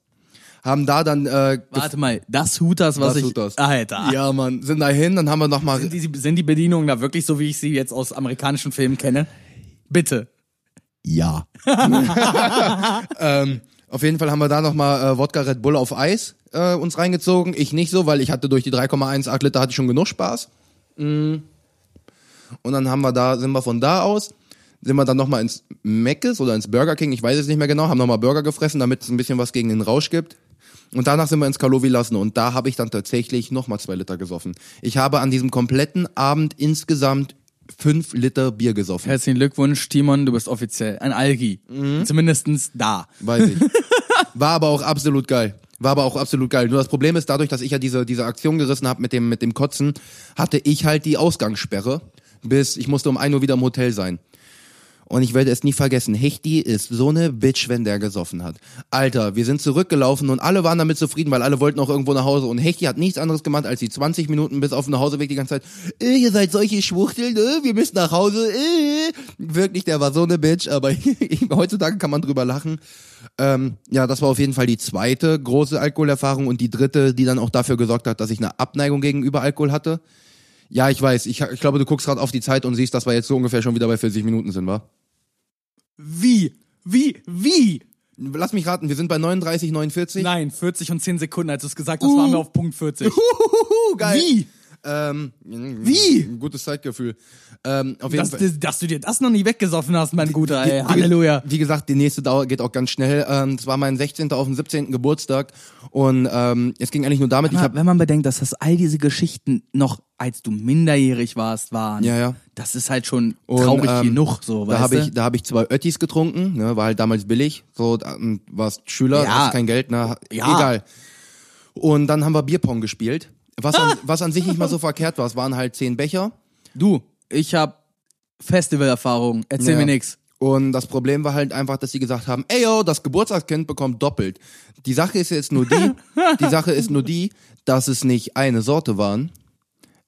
haben da dann, äh, Warte mal, das Hooters, was Das ich... Hooters. Alter. ja, Mann, sind da hin, dann haben wir nochmal, Sind, die, sind die Bedienungen da wirklich so, wie ich sie jetzt aus amerikanischen Filmen kenne? Bitte. Ja. [laughs] ähm, auf jeden Fall haben wir da nochmal äh, Wodka Red Bull auf Eis äh, uns reingezogen. Ich nicht so, weil ich hatte durch die 3,18 Liter hatte ich schon genug Spaß. Mm. Und dann haben wir da, sind wir von da aus, sind wir dann nochmal ins Mc's oder ins Burger King, ich weiß es nicht mehr genau, haben nochmal Burger gefressen, damit es ein bisschen was gegen den Rausch gibt. Und danach sind wir ins Kalovi lassen und da habe ich dann tatsächlich nochmal zwei Liter gesoffen. Ich habe an diesem kompletten Abend insgesamt fünf Liter Bier gesoffen. Herzlichen Glückwunsch, Timon, du bist offiziell ein Algi. Mhm. Zumindestens da. Weiß ich. [laughs] War aber auch absolut geil. War aber auch absolut geil. Nur das Problem ist, dadurch, dass ich ja diese, diese Aktion gerissen habe mit dem, mit dem Kotzen, hatte ich halt die Ausgangssperre, bis ich musste um 1 Uhr wieder im Hotel sein. Und ich werde es nie vergessen. Hechti ist so eine Bitch, wenn der gesoffen hat. Alter, wir sind zurückgelaufen und alle waren damit zufrieden, weil alle wollten auch irgendwo nach Hause. Und Hechti hat nichts anderes gemacht, als die 20 Minuten bis auf den Nachhauseweg die ganze Zeit, äh, ihr seid solche Schwuchteln, äh, wir müssen nach Hause. Äh. Wirklich, der war so eine Bitch, aber [laughs] heutzutage kann man drüber lachen. Ähm, ja, das war auf jeden Fall die zweite große Alkoholerfahrung und die dritte, die dann auch dafür gesorgt hat, dass ich eine Abneigung gegenüber Alkohol hatte. Ja, ich weiß. Ich, ich glaube, du guckst gerade auf die Zeit und siehst, dass wir jetzt so ungefähr schon wieder bei 40 Minuten sind, wa? Wie? Wie? Wie? Lass mich raten, wir sind bei 39, 49. Nein, 40 und 10 Sekunden, als du es gesagt hast, waren wir auf Punkt 40. Huhuhu, geil. Wie? Ähm, Wie? Ein gutes Zeitgefühl. Ähm, auf jeden Dass, Fall. du- dass du dir das noch nicht weggesoffen hast, mein Guter, ey. Halleluja. Wie gesagt, die nächste Dauer geht auch ganz schnell. Ähm, es war mein 16. auf dem 17. Geburtstag und ähm, es ging eigentlich nur damit, ich Aber habe wenn man bedenkt, dass das all diese Geschichten noch, als du minderjährig warst, waren, Ja, ja. Das ist halt schon Und, traurig ähm, genug, so, da habe ich, da habe ich zwei Öttis getrunken, ne, war halt damals billig, so ähm, warst Schüler, Ja. hast kein Geld, ne, Ja. egal. Und dann haben wir Bierpong gespielt, was an, [laughs] was an sich nicht mal so verkehrt war. Es waren halt zehn Becher. Du, ich hab Festivalerfahrung, erzähl Ja. mir nix. Und das Problem war halt einfach, dass sie gesagt haben, ey yo, das Geburtstagskind bekommt doppelt. Die Sache ist jetzt nur die, [laughs] die Sache ist nur die, dass es nicht eine Sorte waren,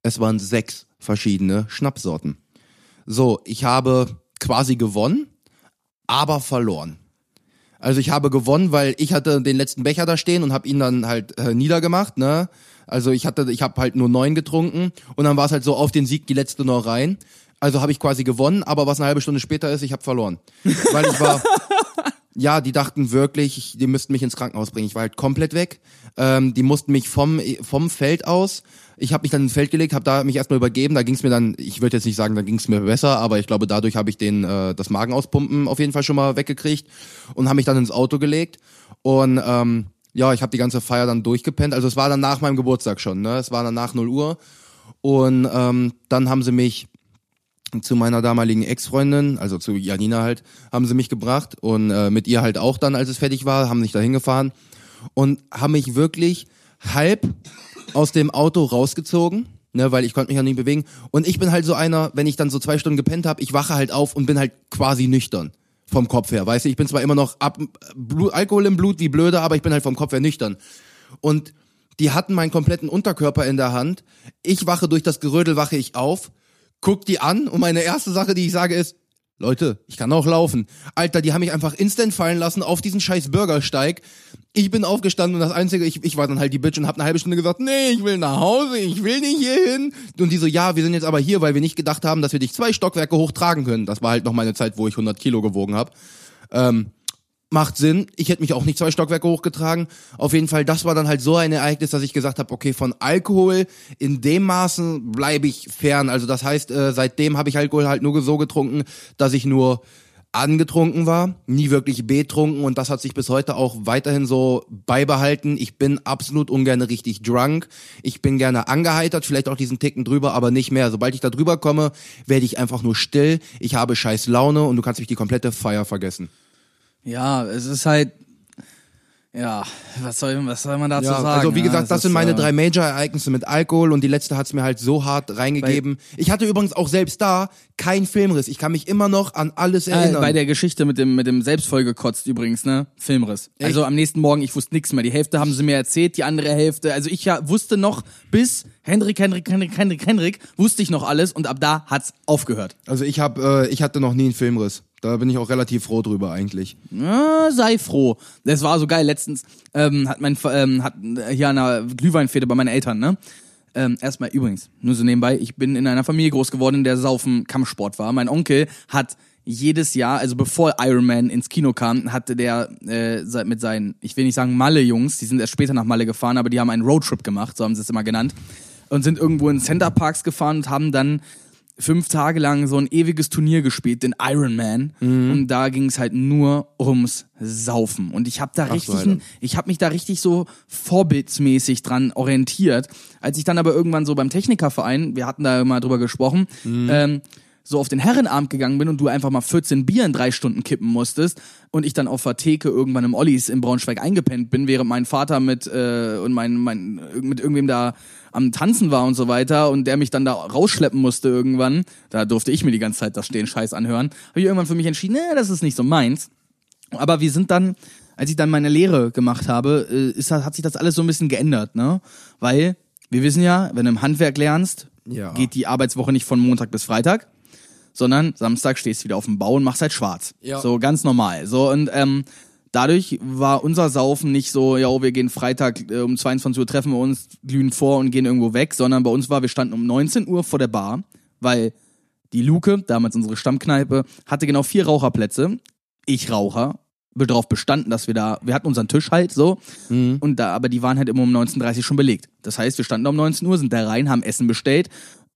es waren sechs verschiedene Schnapssorten. So, ich habe quasi gewonnen, aber verloren. Also ich habe gewonnen, weil ich hatte den letzten Becher da stehen und habe ihn dann halt äh, niedergemacht, ne? Also ich hatte, ich habe halt nur neun getrunken und dann war es halt so auf den Sieg die letzte noch rein. Also habe ich quasi gewonnen, aber was eine halbe Stunde später ist, ich habe verloren, weil ich war [laughs] ja, die dachten wirklich, ich, die müssten mich ins Krankenhaus bringen. Ich war halt komplett weg. Ähm, die mussten mich vom vom Feld aus. Ich habe mich dann ins Feld gelegt, habe da mich erstmal übergeben. Da ging es mir dann, ich würde jetzt nicht sagen, da ging es mir besser, aber ich glaube, dadurch habe ich den äh, das Magenauspumpen auf jeden Fall schon mal weggekriegt und habe mich dann ins Auto gelegt und ähm, ja, ich habe die ganze Feier dann durchgepennt. Also es war dann nach meinem Geburtstag schon, ne? Es war dann nach 0 Uhr und ähm, dann haben sie mich zu meiner damaligen Ex-Freundin, also zu Janina halt, haben sie mich gebracht und äh, mit ihr halt auch dann, als es fertig war, haben mich da hingefahren und haben mich wirklich halb aus dem Auto rausgezogen, ne, weil ich konnte mich ja nicht bewegen. Und ich bin halt so einer, wenn ich dann so zwei Stunden gepennt habe, ich wache halt auf und bin halt quasi nüchtern vom Kopf her, weißt du, ich bin zwar immer noch ab, Blut, Alkohol im Blut wie blöde, aber ich bin halt vom Kopf her nüchtern. Und die hatten meinen kompletten Unterkörper in der Hand. Ich wache durch das Gerödel, wache ich auf guck die an und meine erste Sache, die ich sage, ist, Leute, ich kann auch laufen. Alter, die haben mich einfach instant fallen lassen auf diesen scheiß Bürgersteig. Ich bin aufgestanden und das Einzige, ich, ich war dann halt die Bitch und hab eine halbe Stunde gesagt, nee, ich will nach Hause, ich will nicht hier hin. Und die so, ja, wir sind jetzt aber hier, weil wir nicht gedacht haben, dass wir dich zwei Stockwerke hochtragen können. Das war halt noch meine Zeit, wo ich 100 Kilo gewogen habe. Ähm, macht Sinn. Ich hätte mich auch nicht zwei Stockwerke hochgetragen. Auf jeden Fall, das war dann halt so ein Ereignis, dass ich gesagt habe, okay, von Alkohol in dem Maßen bleibe ich fern. Also das heißt, äh, seitdem habe ich Alkohol halt nur so getrunken, dass ich nur angetrunken war, nie wirklich betrunken und das hat sich bis heute auch weiterhin so beibehalten. Ich bin absolut ungern richtig drunk. Ich bin gerne angeheitert, vielleicht auch diesen Ticken drüber, aber nicht mehr. Sobald ich da drüber komme, werde ich einfach nur still. Ich habe scheiß Laune und du kannst mich die komplette Feier vergessen. Ja, es ist halt, ja, was soll, was soll man dazu Ja, sagen? also wie Ja, gesagt, es das sind meine äh, drei Major-Ereignisse mit Alkohol und die letzte hat's mir halt so hart reingegeben. ich hatte übrigens auch selbst da keinen Filmriss. Ich kann mich immer noch an alles Äh, erinnern. bei der Geschichte mit dem, mit dem Selbstvollgekotzt übrigens, ne? Filmriss. Also am nächsten Morgen, ich wusste nichts mehr. Die Hälfte haben sie mir erzählt, die andere Hälfte, also ich ja wusste noch bis Hendrik, Hendrik, Hendrik, Hendrik, Hendrik, wusste ich noch alles und ab da hat's aufgehört. also ich hab, äh, ich hatte noch nie einen Filmriss. Da bin ich auch relativ froh drüber eigentlich. Ja, sei froh. Das war so geil. Letztens ähm, hat mein ähm, hat hier an einer Glühweinfete bei meinen Eltern, ne? Ähm, erstmal übrigens, nur so nebenbei, ich bin in einer Familie groß geworden, in der Saufen Kampfsport war. Mein Onkel hat jedes Jahr, also bevor Iron Man ins Kino kam, hatte der äh, mit seinen, ich will nicht sagen Malle-Jungs, die sind erst später nach Malle gefahren, aber die haben einen Roadtrip gemacht, so haben sie es immer genannt, und sind irgendwo in Centerparks gefahren und haben dann fünf Tage lang so ein ewiges Turnier gespielt, den Iron Man. Und da ging es halt nur ums Saufen. Und ich habe da richtig, Alter. ein, ich habe mich da richtig so vorbildsmäßig dran orientiert. Als ich dann aber irgendwann so beim Technikerverein, wir hatten da mal drüber gesprochen, ähm, so auf den Herrenabend gegangen bin und du einfach mal 14 Bier in drei Stunden kippen musstest und ich dann auf der Theke irgendwann im Ollis in Braunschweig eingepennt bin, während mein Vater mit äh, und mein, mein mit irgendwem da am Tanzen war und so weiter und der mich dann da rausschleppen musste irgendwann, da durfte ich mir die ganze Zeit das Stehen Scheiß anhören, habe ich irgendwann für mich entschieden, nee, das ist nicht so meins. Aber wir sind dann, als ich dann meine Lehre gemacht habe, äh, ist, hat sich das alles so ein bisschen geändert, ne? Weil wir wissen ja, wenn du im Handwerk lernst, Ja. geht die Arbeitswoche nicht von Montag bis Freitag, sondern Samstag stehst du wieder auf dem Bau und machst halt schwarz. Ja. So ganz normal. So und ähm, dadurch war unser Saufen nicht so, ja, wir gehen Freitag äh, um 22 Uhr treffen wir uns, glühen vor und gehen irgendwo weg, sondern bei uns war, wir standen um 19 Uhr vor der Bar, weil die Luke, damals unsere Stammkneipe, hatte genau vier Raucherplätze. Ich Raucher, bin darauf bestanden, dass wir da, wir hatten unseren Tisch halt so, und da, aber die waren halt immer um 19.30 Uhr schon belegt. Das heißt, wir standen da um 19 Uhr, sind da rein, haben Essen bestellt,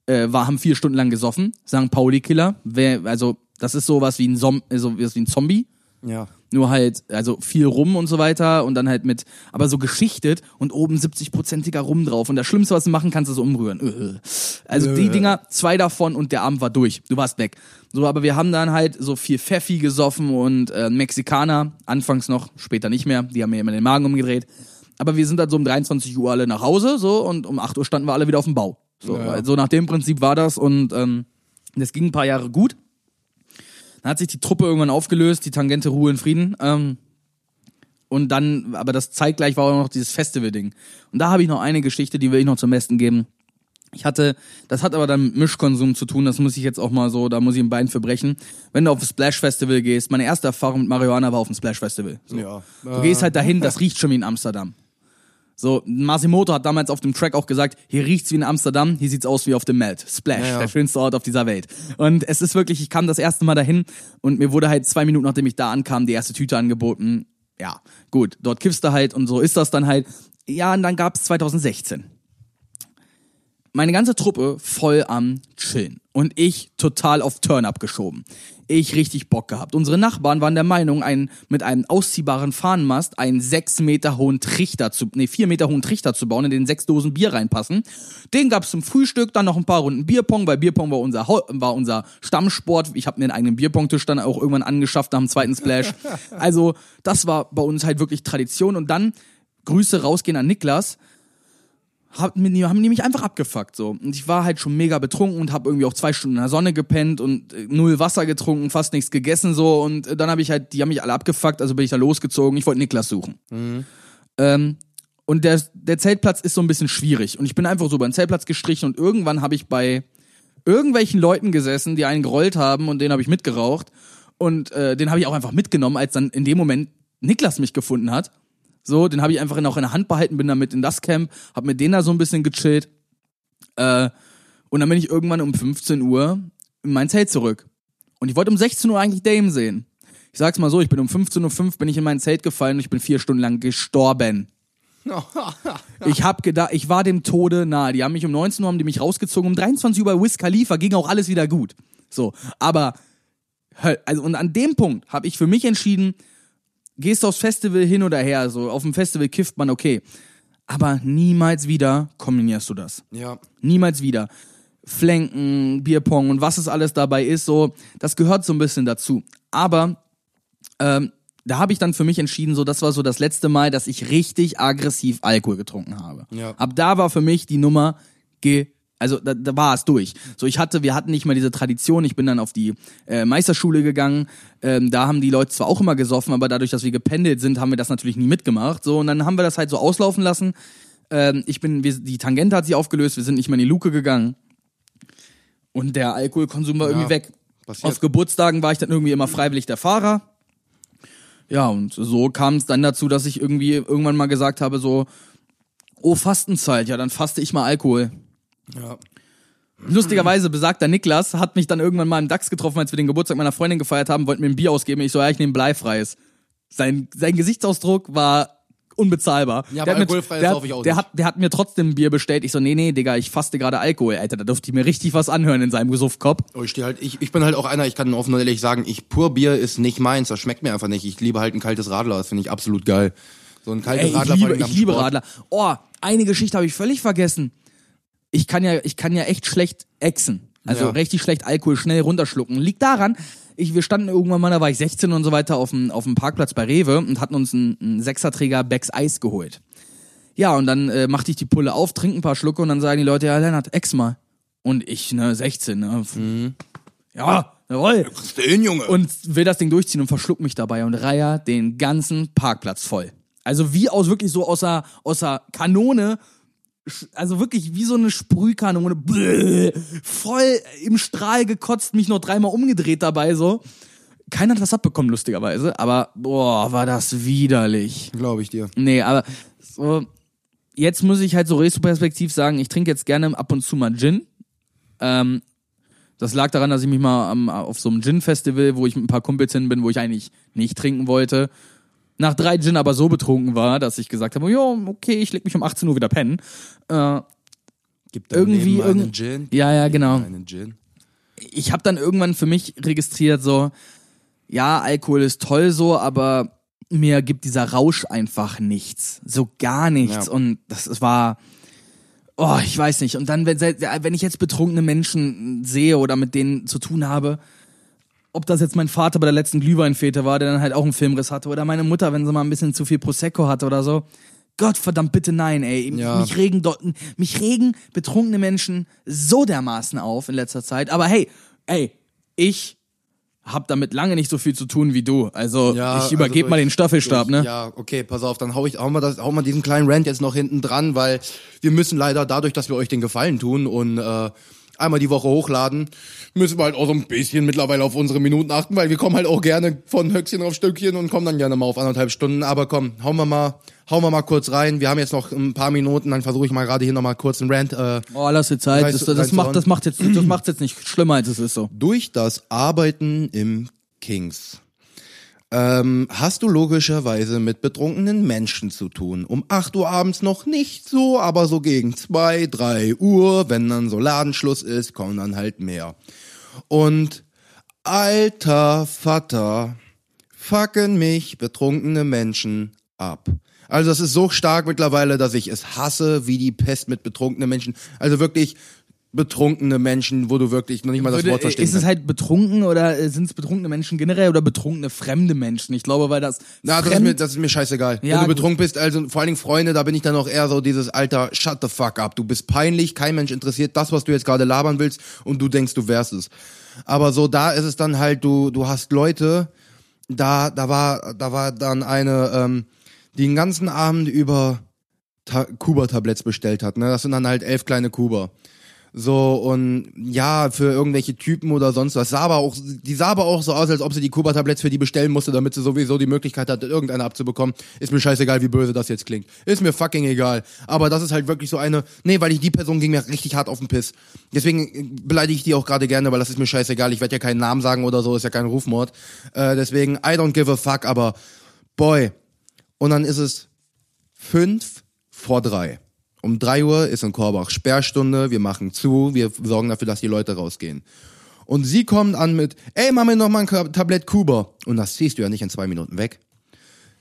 äh, war, haben vier Stunden lang gesoffen, St. Pauli-Killer, wer, also, das ist sowas wie ein, Som so was wie ein Zombie, Ja. Nur halt, also viel rum und so weiter und dann halt mit, aber so geschichtet und oben 70-prozentiger Rum drauf. Und das Schlimmste, was du machen kannst, ist umrühren. Äh. Also die Dinger, zwei davon und der Abend war durch. Du warst weg. So, aber wir haben dann halt so viel Pfeffi gesoffen und äh, Mexikaner, anfangs noch, später nicht mehr, die haben mir immer den Magen umgedreht. Aber wir sind dann so um 23 Uhr alle nach Hause, so, und um 8 Uhr standen wir alle wieder auf dem Bau. So, Ja. so nach dem Prinzip war das und ähm, das ging ein paar Jahre gut. Dann hat sich die Truppe irgendwann aufgelöst, die Tangente Ruhe in Frieden. Ähm, und dann, aber das zeitgleich war auch noch dieses Festival-Ding. Und da habe ich noch eine Geschichte, die will ich noch zum Besten geben. Ich hatte, das hat aber dann mit Mischkonsum zu tun, das muss ich jetzt auch mal so, da muss ich ein Bein verbrechen. Wenn du auf das Splash Festival gehst, meine erste Erfahrung mit Marihuana war auf dem Splash Festival. So. Ja. Du gehst halt dahin, das riecht schon wie in Amsterdam. So, Masimoto hat damals auf dem Track auch gesagt, hier riecht's wie in Amsterdam, hier sieht's aus wie auf dem Melt. Splash, Ja, ja. der schönste Ort auf dieser Welt. Und es ist wirklich, ich kam das erste Mal dahin und mir wurde halt zwei Minuten, nachdem ich da ankam, die erste Tüte angeboten. Ja, gut, dort kiffst du halt und so ist das dann halt. Ja, und dann gab's 2016 meine ganze Truppe voll am Chillen. Und ich total auf Turn-up geschoben. Ich richtig Bock gehabt. Unsere Nachbarn waren der Meinung, ein, mit einem ausziehbaren Fahnenmast einen sechs Meter hohen Trichter zu, nee, vier Meter hohen Trichter zu bauen, in den sechs Dosen Bier reinpassen. Den gab's zum Frühstück, dann noch ein paar Runden Bierpong, weil Bierpong war unser, war unser Stammsport. Ich habe mir einen eigenen Bierpongtisch dann auch irgendwann angeschafft nach dem zweiten Splash. [laughs] Also, das war bei uns halt wirklich Tradition. Und dann Grüße rausgehen an Niklas hab, haben die mich einfach abgefuckt so und ich war halt schon mega betrunken und habe irgendwie auch zwei Stunden in der Sonne gepennt und äh, null Wasser getrunken, fast nichts gegessen so und äh, dann habe ich halt, die haben mich alle abgefuckt, also bin ich da losgezogen. Ich wollte Niklas suchen. Ähm, und der, der Zeltplatz ist so ein bisschen schwierig und ich bin einfach so über den Zeltplatz gestrichen und irgendwann habe ich bei irgendwelchen Leuten gesessen, die einen gerollt haben und den habe ich mitgeraucht und äh, den habe ich auch einfach mitgenommen, als dann in dem Moment Niklas mich gefunden hat. So, den habe ich einfach noch in der Hand behalten, bin damit in das Camp, hab mit denen da so ein bisschen gechillt. Äh, und dann bin ich irgendwann um 15 Uhr in mein Zelt zurück. Und ich wollte um 16 Uhr eigentlich Dame sehen. Ich sag's mal so, ich bin um 15.05 Uhr bin ich in mein Zelt gefallen und ich bin vier Stunden lang gestorben. [laughs] Ich hab gedacht, ich war dem Tode nahe. Die haben mich um 19 Uhr haben die mich rausgezogen, um 23 Uhr bei Wiz Khalifa ging auch alles wieder gut. So, aber also und an dem Punkt habe ich für mich entschieden, gehst du aufs Festival hin oder her, so auf dem Festival kifft man okay, aber niemals wieder kombinierst du das. Ja. Niemals wieder. Flanken, Bierpong und was es alles dabei ist, so, das gehört so ein bisschen dazu. Aber ähm, da habe ich dann für mich entschieden, so, das war so das letzte Mal, dass ich richtig aggressiv Alkohol getrunken habe. Ja. Ab da war für mich die Nummer ge also da, da war es durch. So ich hatte, wir hatten nicht mal diese Tradition. Ich bin dann auf die äh, Meisterschule gegangen. Ähm, da haben die Leute zwar auch immer gesoffen, aber dadurch, dass wir gependelt sind, haben wir das natürlich nie mitgemacht. So und dann haben wir das halt so auslaufen lassen. Ähm, ich bin, wir, die Tangente hat sich aufgelöst. Wir sind nicht mehr in die Luke gegangen und der Alkoholkonsum war irgendwie weg. passiert. Auf Geburtstagen war ich dann irgendwie immer freiwillig der Fahrer. Ja, und so kam es dann dazu, dass ich irgendwie irgendwann mal gesagt habe, so, oh, Fastenzeit, ja, dann faste ich mal Alkohol. Ja. Lustigerweise besagter Niklas hat mich dann irgendwann mal im DAX getroffen, als wir den Geburtstag meiner Freundin gefeiert haben, wollten mir ein Bier ausgeben. Ich so, ja, ich nehme bleifreies. Sein, sein Gesichtsausdruck war unbezahlbar. Ja, Der aber hat mir- alkoholfreies der, sauf ich auch der nicht. hat, der hat mir trotzdem ein Bier bestellt. Ich so, nee, nee, Digga, ich faste gerade Alkohol. Alter, da durfte ich mir richtig was anhören in seinem Gesuffkopf. Oh, ich stehe halt, ich, ich bin halt auch einer, ich kann offen und ehrlich sagen, ich pur Bier ist nicht meins, das schmeckt mir einfach nicht. Ich liebe halt ein kaltes Radler, das finde ich absolut geil. So ein kaltes Ey, ich Radler liebe, ich liebe Sport. Radler. Oh, eine Geschichte habe ich völlig vergessen. Ich kann ja, ich kann ja echt schlecht exen. Also Ja. richtig schlecht Alkohol schnell runterschlucken. Liegt daran, ich, wir standen irgendwann mal, da war ich 16 und so weiter auf dem, auf dem Parkplatz bei Rewe und hatten uns einen, einen Sechserträger Becks Eis geholt. Ja, und dann äh, machte ich die Pulle auf, trinke ein paar Schlucke und dann sagen die Leute, ja, Lennart, ex mal. Und ich, ne, 16, ne? Ja, jawohl. Was denn, Junge? Und will das Ding durchziehen und verschluckt mich dabei und reiher den ganzen Parkplatz voll. Also wie aus wirklich so außer, außer Kanone, also wirklich wie so eine Sprühkanone, bläh, voll im Strahl gekotzt, mich noch dreimal umgedreht dabei so. Keiner hat was abbekommen, lustigerweise, aber boah, war das widerlich. Glaube ich dir. Nee, aber so, jetzt muss ich halt so retroperspektiv sagen, ich trinke jetzt gerne ab und zu mal Gin. Ähm, das lag daran, dass ich mich mal am, auf so einem Gin-Festival, wo ich mit ein paar Kumpels hin bin, wo ich eigentlich nicht trinken wollte, nach drei Gin aber so betrunken war, dass ich gesagt habe, ja, okay, ich leg mich um 18 Uhr wieder pennen. Äh, Gibt Irgendwie einen Gin? Ja, ja, genau. Ich habe dann irgendwann für mich registriert, so, ja, Alkohol ist toll so, aber mir gibt dieser Rausch einfach nichts. So gar nichts. Ja. Und das, das war, oh, ich weiß nicht. Und dann, wenn, wenn ich jetzt betrunkene Menschen sehe oder mit denen zu tun habe, ob das jetzt mein Vater bei der letzten Glühweinfete war, der dann halt auch einen Filmriss hatte, oder meine Mutter, wenn sie mal ein bisschen zu viel Prosecco hatte oder so. Gott verdammt bitte nein, ey. Ja. Mich regen dort, mich regen betrunkene Menschen so dermaßen auf in letzter Zeit. Aber hey, ey, ich hab damit lange nicht so viel zu tun wie du. Also Ja, ich übergebe also mal den Staffelstab, durch- ne? Ja, okay, pass auf, dann hau ich hau mal das, hau mal diesen kleinen Rant jetzt noch hinten dran, weil wir müssen leider dadurch, dass wir euch den Gefallen tun und äh, einmal die Woche hochladen, müssen wir halt auch so ein bisschen mittlerweile auf unsere Minuten achten, weil wir kommen halt auch gerne von Höchstchen auf Stückchen und kommen dann gerne mal auf anderthalb Stunden. Aber komm, hauen wir mal, hauen wir mal kurz rein. Wir haben jetzt noch ein paar Minuten, dann versuche ich mal gerade hier nochmal kurz einen Rant. Äh, Oh, lass dir Zeit. Reiß- Das, das, reiß macht, das macht jetzt, das macht jetzt nicht schlimmer, als es ist so. durch das Arbeiten im Kings ähm, hast du logischerweise mit betrunkenen Menschen zu tun. Um 8 Uhr abends noch nicht so, aber so gegen 2, 3 Uhr, wenn dann so Ladenschluss ist, kommen dann halt mehr. Und alter Vater, fucken mich betrunkene Menschen ab. Also das ist so stark mittlerweile, dass ich es hasse, wie die Pest mit betrunkenen Menschen. Also wirklich betrunkene Menschen, wo du wirklich noch nicht mal das Würde, Wort verstehen ist es halt betrunken oder sind es betrunkene Menschen generell oder betrunkene fremde Menschen? Ich glaube, weil das Na, das ist, mir, das ist mir scheißegal. Ja, Wenn du gut. betrunken bist, also vor allen Dingen Freunde, da bin ich dann auch eher so dieses Alter, shut the fuck up. Du bist peinlich, kein Mensch interessiert das, was du jetzt gerade labern willst und du denkst, du wärst es. Aber so da ist es dann halt, du, du hast Leute, da, da war, da war dann eine, ähm, die den ganzen Abend über Ta Kuba-Tabletts bestellt hat. Ne? Das sind dann halt elf kleine Kuba. So, und ja, für irgendwelche Typen oder sonst was. Sah aber auch, die sah aber auch so aus, als ob sie die Kuba-Tabletts für die bestellen musste, damit sie sowieso die Möglichkeit hat, irgendeine abzubekommen. Ist mir scheißegal, wie böse das jetzt klingt. Ist mir fucking egal. Aber das ist halt wirklich so eine, nee, weil ich die Person ging mir richtig hart auf den Piss. Deswegen beleidige ich die auch gerade gerne, weil das ist mir scheißegal. Ich werde ja keinen Namen sagen oder so, ist ja kein Rufmord. Äh, deswegen, I don't give a fuck, aber boy. Und dann ist es fünf vor drei. Um drei Uhr ist in Korbach Sperrstunde, wir machen zu, wir sorgen dafür, dass die Leute rausgehen. Und sie kommen an mit, ey, mach mir noch mal ein Tablett Kuba. Und das ziehst du ja nicht in zwei Minuten weg.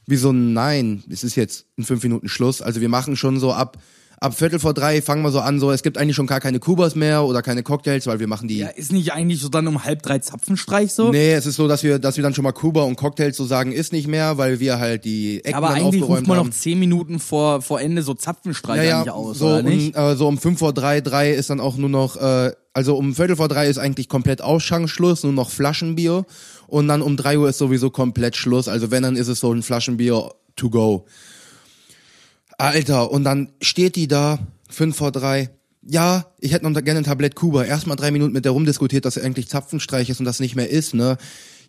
Wieso nein? Es ist jetzt in fünf Minuten Schluss. Also wir machen schon so ab, ab Viertel vor drei fangen wir so an, so, es gibt eigentlich schon gar keine Kubas mehr oder keine Cocktails, weil wir machen die. ja, ist nicht eigentlich so dann um halb drei Zapfenstreich so? Nee, es ist so, dass wir, dass wir dann schon mal Kuba und Cocktails so sagen, ist nicht mehr, weil wir halt die Ecken Aber dann eigentlich ruft man haben. noch zehn Minuten vor, vor Ende so Zapfenstreich ja, ja, eigentlich aus, so, oder nicht? Und, äh, so um fünf vor drei, drei ist dann auch nur noch, äh, also um Viertel vor drei ist eigentlich komplett Ausschankschluss, nur noch Flaschenbier. Und dann um drei Uhr ist sowieso komplett Schluss. Also wenn, dann ist es so ein Flaschenbier to go. Alter, und dann steht die da, fünf vor drei. Ja, ich hätte noch gerne ein Tablett Kuba. Erstmal drei Minuten mit der rumdiskutiert, dass er eigentlich Zapfenstreich ist und das nicht mehr ist, ne?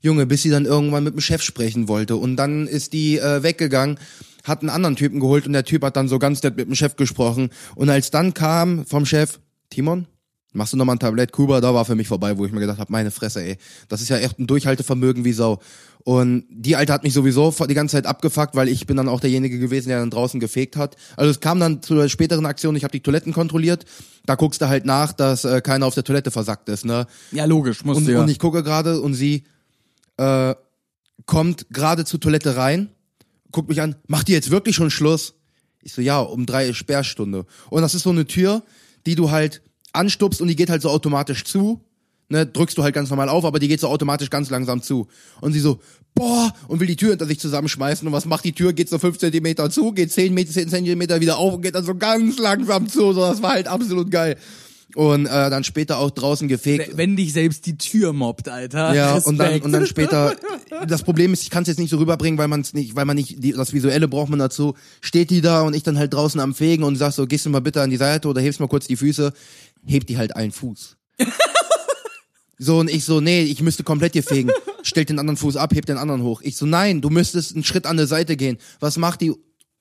Junge, bis sie dann irgendwann mit dem Chef sprechen wollte. Und dann ist die äh, weggegangen, hat einen anderen Typen geholt und der Typ hat dann so ganz nett mit dem Chef gesprochen. Und als dann kam vom Chef, Timon, machst du noch mal ein Tablett Kuba? Da war für mich vorbei, wo ich mir gedacht habe, meine Fresse, ey. Das ist ja echt ein Durchhaltevermögen wie Sau. Und die Alte hat mich sowieso die ganze Zeit abgefuckt, weil ich bin dann auch derjenige gewesen, der dann draußen gefegt hat. Also es kam dann zu der späteren Aktion, ich habe die Toiletten kontrolliert. Da guckst du halt nach, dass äh, keiner auf der Toilette versackt ist, ne? Ja, logisch, musst Und, du ja. und ich gucke gerade und sie äh, kommt gerade zur Toilette rein, guckt mich an, macht die jetzt wirklich schon Schluss? Ich so, ja, um drei ist Sperrstunde. Und das ist so eine Tür, die du halt anstupst und die geht halt so automatisch zu. Ne, drückst du halt ganz normal auf, aber die geht so automatisch ganz langsam zu. Und sie so, boah, und will die Tür hinter sich zusammenschmeißen. Und was macht die Tür? Geht so fünf Zentimeter zu, geht zehn Meter, zehn Zentimeter wieder auf und geht dann so ganz langsam zu. So, das war halt absolut geil. Und äh, dann später auch draußen gefegt. Wenn dich selbst die Tür mobbt, Alter. Ja, Respekt. [laughs] und dann und dann später. [laughs] Das Problem ist, ich kann es jetzt nicht so rüberbringen, weil man es nicht, weil man nicht die, das Visuelle braucht man dazu. Steht die da und ich dann halt draußen am Fegen und sag so, gehst du mal bitte an die Seite oder hebst mal kurz die Füße, hebt die halt einen Fuß. [laughs] So, und ich so, nee, ich müsste komplett hier fegen. Stellt den anderen Fuß ab, hebt den anderen hoch. Ich so, nein, du müsstest einen Schritt an der Seite gehen. Was macht die?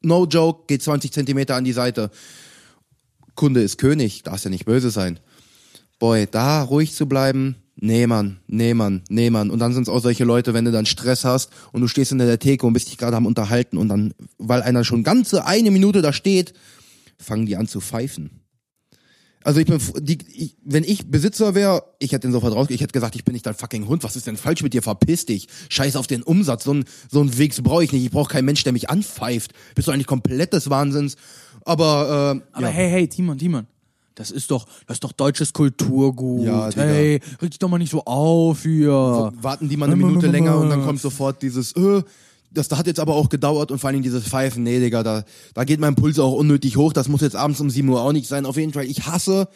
No joke, geht 20 Zentimeter an die Seite. Kunde ist König, darfst ja nicht böse sein. Boy, da ruhig zu bleiben, nee Mann, nee Mann, nee Mann. Und dann sind es auch solche Leute, wenn du dann Stress hast und du stehst hinter der Theke und bist dich gerade am unterhalten und dann, weil einer schon ganze eine Minute da steht, fangen die an zu pfeifen. Also ich bin, die, ich, wenn ich Besitzer wäre, ich hätte den sofort raus, ich hätte gesagt, ich bin nicht dein fucking Hund, was ist denn falsch mit dir, verpiss dich, scheiß auf den Umsatz, so ein so ein Wegs brauche ich nicht, ich brauche keinen Mensch, der mich anpfeift, bist du eigentlich komplett des Wahnsinns, aber, äh, Aber ja. hey, hey, Timon, Timon. Das ist doch, das ist doch deutsches Kulturgut. Ja, hey, reg dich doch mal nicht so auf hier. warten die mal eine Minute länger und dann kommt sofort dieses, äh, das da hat jetzt aber auch gedauert und vor allen Dingen dieses Pfeifen, nee, Digga, da, da geht mein Puls auch unnötig hoch, das muss jetzt abends um 7 Uhr auch nicht sein. Auf jeden Fall, ich hasse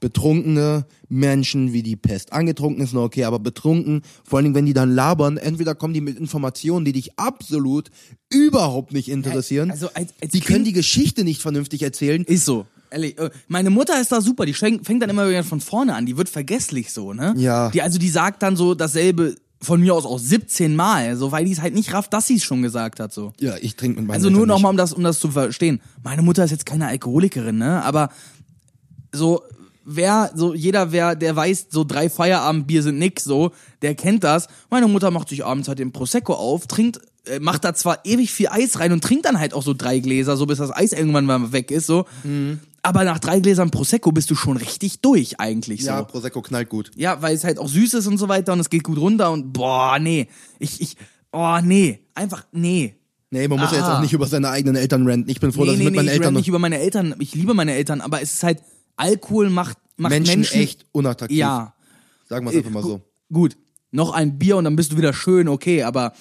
betrunkene Menschen wie die Pest. Angetrunken ist noch okay, aber betrunken, vor allen Dingen, wenn die dann labern, entweder kommen die mit Informationen, die dich absolut überhaupt nicht interessieren. also als- als die können die Geschichte nicht vernünftig erzählen. Ist so. Ehrlich, äh, meine Mutter ist da super, die fängt, fängt dann immer wieder von vorne an, die wird vergesslich so, ne? Ja. Die, also die sagt dann so dasselbe von mir aus auch 17 Mal, so weil die es halt nicht rafft, dass sie es schon gesagt hat, so. Ja, ich trinke mit meinen Also nur nochmal, um das, um das zu verstehen. Meine Mutter ist jetzt keine Alkoholikerin, ne? Aber so, wer, so jeder, wer, der weiß, so drei Feierabendbier sind nix, so, der kennt das. Meine Mutter macht sich abends halt den Prosecco auf, trinkt, äh, macht da zwar ewig viel Eis rein und trinkt dann halt auch so drei Gläser, so bis das Eis irgendwann mal weg ist, so. Mhm. Aber nach drei Gläsern Prosecco bist du schon richtig durch, eigentlich, so. Ja, Prosecco knallt gut. Ja, weil es halt auch süß ist und so weiter und es geht gut runter und boah, nee. Ich, ich, oh, nee. Einfach, nee. Nee, man muss ja jetzt Aha. auch nicht über seine eigenen Eltern ranten. Ich bin froh, dass ich mit meinen ich Eltern nicht über meine Eltern. Ich liebe meine Eltern, aber es ist halt, Alkohol macht, macht Menschen, Menschen, echt unattraktiv. Ja. Sagen wir es einfach mal so. Gut. Noch ein Bier und dann bist du wieder schön, okay, aber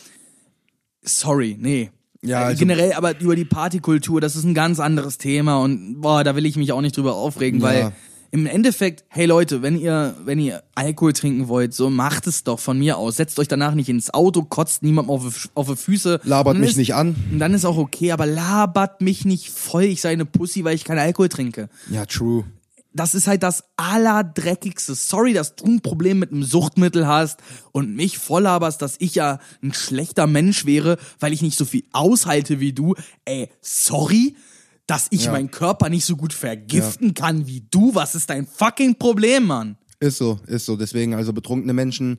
sorry, nee. Ja, Äh, also- Generell, aber über die Partykultur, das ist ein ganz anderes Thema und boah, da will ich mich auch nicht drüber aufregen, Ja. weil im Endeffekt, hey Leute, wenn ihr, wenn ihr Alkohol trinken wollt, so macht es doch von mir aus. Setzt euch danach nicht ins Auto, kotzt niemandem auf, die- auf die Füße. Labert mich ist, nicht an. Und dann ist auch okay, aber labert mich nicht voll, ich sei eine Pussy, weil ich keinen Alkohol trinke. Ja, true. Das ist halt das allerdreckigste. Sorry, dass du ein Problem mit einem Suchtmittel hast und mich voll laberst, dass ich ja ein schlechter Mensch wäre, weil ich nicht so viel aushalte wie du. Ey, sorry, dass ich Ja. meinen Körper nicht so gut vergiften kann wie du. Was ist dein fucking Problem, Mann? Ist so, ist so. Deswegen, also betrunkene Menschen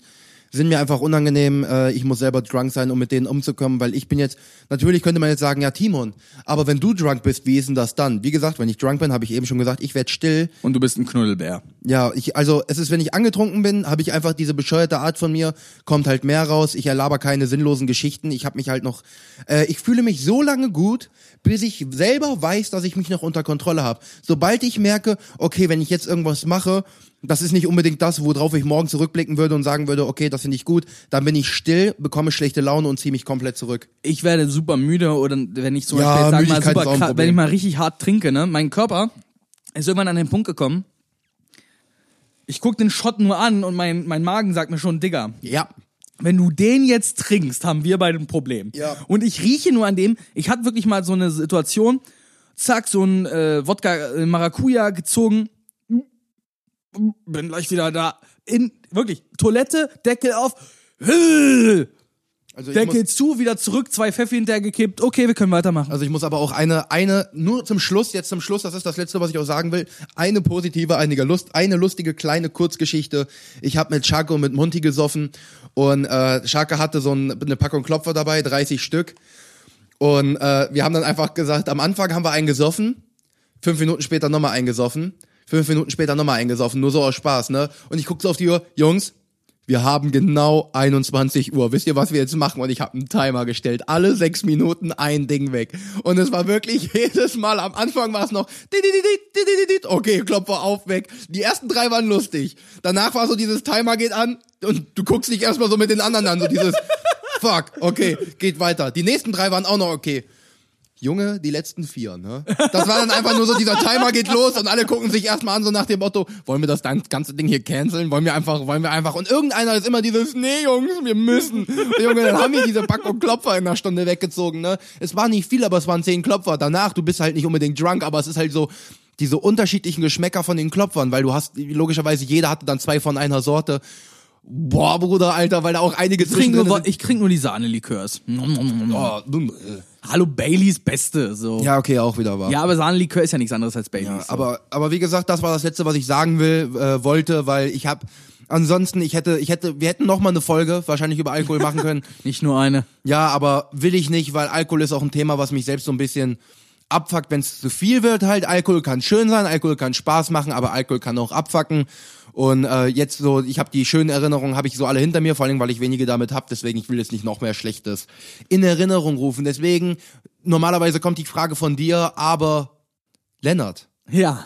sind mir einfach unangenehm. Äh, ich muss selber drunk sein, um mit denen umzukommen, weil ich bin jetzt, natürlich könnte man jetzt sagen, ja, Timon, aber wenn du drunk bist, wie ist denn das dann? Wie gesagt, wenn ich drunk bin, habe ich eben schon gesagt, ich werde still. Und du bist ein Knuddelbär. Ja, ich, also es ist, wenn ich angetrunken bin, habe ich einfach diese bescheuerte Art von mir, kommt halt mehr raus. Ich erlaber keine sinnlosen Geschichten. Ich habe mich halt noch, äh, ich fühle mich so lange gut, bis ich selber weiß, dass ich mich noch unter Kontrolle habe. Sobald ich merke, okay, wenn ich jetzt irgendwas mache, das ist nicht unbedingt das, worauf ich morgen zurückblicken würde und sagen würde, okay, das finde ich gut, dann bin ich still, bekomme schlechte Laune und ziehe mich komplett zurück. ich werde super müde oder wenn ich zum Ja, Beispiel, jetzt, sag mal, super krass, wenn ich mal richtig hart trinke, ne, mein Körper ist irgendwann an den Punkt gekommen, ich guck den Shot nur an und mein, mein Magen sagt mir schon, Digga, Ja. wenn du den jetzt trinkst, haben wir beide ein Problem. Ja. Und ich rieche nur an dem, ich hatte wirklich mal so eine Situation, zack, so ein äh, Wodka äh, Maracuja gezogen, bin gleich wieder da, in, wirklich, Toilette, Deckel auf, Also Deckel muss, zu, wieder zurück, zwei Pfeffi hintergekippt. Okay, wir können weitermachen. also ich muss aber auch eine, eine, nur zum Schluss, jetzt zum Schluss, das ist das Letzte, was ich auch sagen will, eine positive, einige Lust, eine lustige kleine Kurzgeschichte. Ich habe mit Chaco und mit Monty gesoffen und äh, Chaco hatte so ein, eine Packung Klopfer dabei, 30 Stück. Und äh, wir haben dann einfach gesagt, am Anfang haben wir einen gesoffen, fünf Minuten später nochmal eingesoffen, fünf Minuten später nochmal eingesoffen, nur so aus Spaß, ne? Und ich guck so auf die Uhr, Jungs, wir haben genau 21 Uhr. Wisst ihr, was wir jetzt machen? Und ich habe einen Timer gestellt. Alle sechs Minuten ein Ding weg. Und es war wirklich [laughs] jedes Mal. Am Anfang war es noch. Okay, Klopfer auf, weg. Die ersten drei waren lustig. Danach war so dieses Timer geht an und du guckst dich erstmal so mit den anderen an. So dieses [laughs] Fuck, okay, geht weiter. Die nächsten drei waren auch noch okay. Junge, die letzten vier, ne? Das war dann einfach nur so, dieser Timer geht los und alle gucken sich erstmal an, so nach dem Motto, wollen wir das ganze Ding hier canceln? Wollen wir einfach, wollen wir einfach, und irgendeiner ist immer dieses, nee, Jungs, wir müssen. Und Junge, dann haben wir diese Packung Klopfer in einer Stunde weggezogen, ne? Es war nicht viel, aber es waren zehn Klopfer. Danach, du bist halt nicht unbedingt drunk, aber es ist halt so, diese unterschiedlichen Geschmäcker von den Klopfern, weil du hast, logischerweise, jeder hatte dann zwei von einer Sorte. Boah, Bruder, Alter, weil da auch einige Ich zwischendrin nur, ich trink nur die Sahne-Likörs. Oh, dumm. Hallo, Baileys Beste. So. ja, okay, auch wieder wahr. Ja, aber Sahnelikör ist ja nichts anderes als Baileys. Ja, so. aber aber wie gesagt, das war das letzte, was ich sagen will, äh, wollte, weil ich habe ansonsten ich hätte ich hätte wir hätten noch mal eine Folge wahrscheinlich über Alkohol [laughs] machen können. Nicht nur eine. Ja, aber will ich nicht, weil Alkohol ist auch ein Thema, was mich selbst so ein bisschen abfuckt, wenn es zu viel wird. Halt Alkohol kann schön sein, Alkohol kann Spaß machen, aber Alkohol kann auch abfucken. Und äh, jetzt so, ich habe die schönen Erinnerungen, habe ich so alle hinter mir, vor allem weil ich wenige damit hab. Deswegen ich will jetzt nicht noch mehr Schlechtes in Erinnerung rufen. Deswegen normalerweise kommt die Frage von dir, aber Lennart. Ja.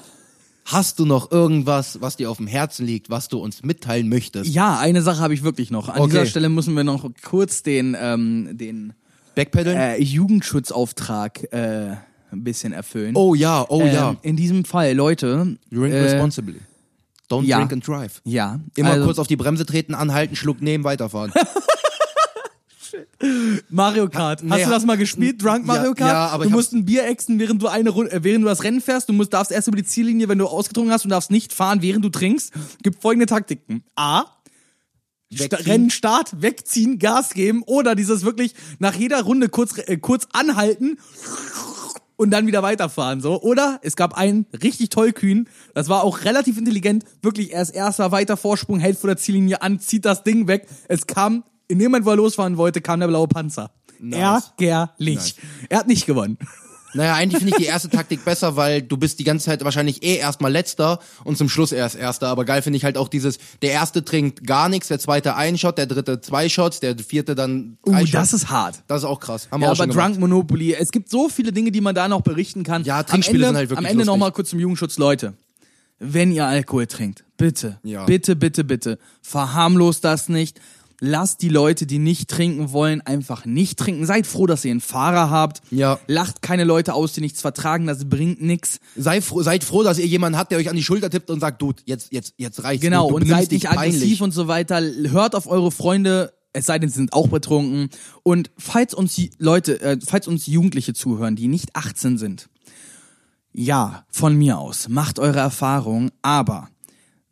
Hast du noch irgendwas, was dir auf dem Herzen liegt, was du uns mitteilen möchtest? Ja, eine Sache habe ich wirklich noch. An Okay. dieser Stelle müssen wir noch kurz den, ähm, den Backpedalen? äh, Jugendschutzauftrag äh, ein bisschen erfüllen. oh ja, oh Ähm, ja. In diesem Fall, Leute, Drink äh, responsibly. Don't Ja. drink and drive. Ja. Immer also, kurz auf die Bremse treten, anhalten, Schluck nehmen, weiterfahren. [laughs] Mario Kart. Hast Nee, du das mal gespielt? Drunk ja, Mario Kart? ja, aber du musst ein Bier exen, während du eine Runde, äh, während du das Rennen fährst. Du musst, darfst erst über die Ziellinie, wenn du ausgetrunken hast und darfst nicht fahren, während du trinkst. Gibt folgende Taktiken. A. Sta Wegziehen. Rennenstart, wegziehen, Gas geben oder dieses wirklich nach jeder Runde kurz, äh, kurz anhalten und dann wieder weiterfahren, so. Oder es gab einen richtig tollkühn, das war auch relativ intelligent, wirklich erst erster weiter Vorsprung, hält vor der Ziellinie an, zieht das Ding weg. Es kam, in dem Moment, wo er losfahren wollte, kam der blaue Panzer. Nice. Ärgerlich. Nice. Er hat nicht gewonnen. Naja, eigentlich finde ich die erste Taktik besser, weil du bist die ganze Zeit wahrscheinlich eh erstmal letzter und zum Schluss erst erster. Aber geil finde ich halt auch dieses, der erste trinkt gar nichts, der zweite einen Shot, der dritte zwei Shots, der vierte dann drei Uh, Shots. das ist hart. Das ist auch krass. Haben wir Ja, auch aber schon gemacht. Drunk Monopoly, es gibt so viele Dinge, die man da noch berichten kann. Ja, Trinkspiele am Ende, sind halt wirklich Am Ende lustig. nochmal kurz zum Jugendschutz, Leute. Wenn ihr Alkohol trinkt, bitte, Ja. bitte, bitte, bitte, verharmlost das nicht. Lasst die Leute, die nicht trinken wollen, einfach nicht trinken. Seid froh, dass ihr einen Fahrer habt. Ja. Lacht keine Leute aus, die nichts vertragen. Das bringt nix. Sei froh, seid froh, dass ihr jemanden habt, der euch an die Schulter tippt und sagt, Dude, jetzt, jetzt, jetzt reicht's. Genau, du, du und seid nicht aggressiv peinlich. und so weiter. Hört auf eure Freunde, es sei denn, sie sind auch betrunken. Und falls uns Leute, äh, falls uns Jugendliche zuhören, die nicht 18 sind, ja, von mir aus, macht eure Erfahrung, aber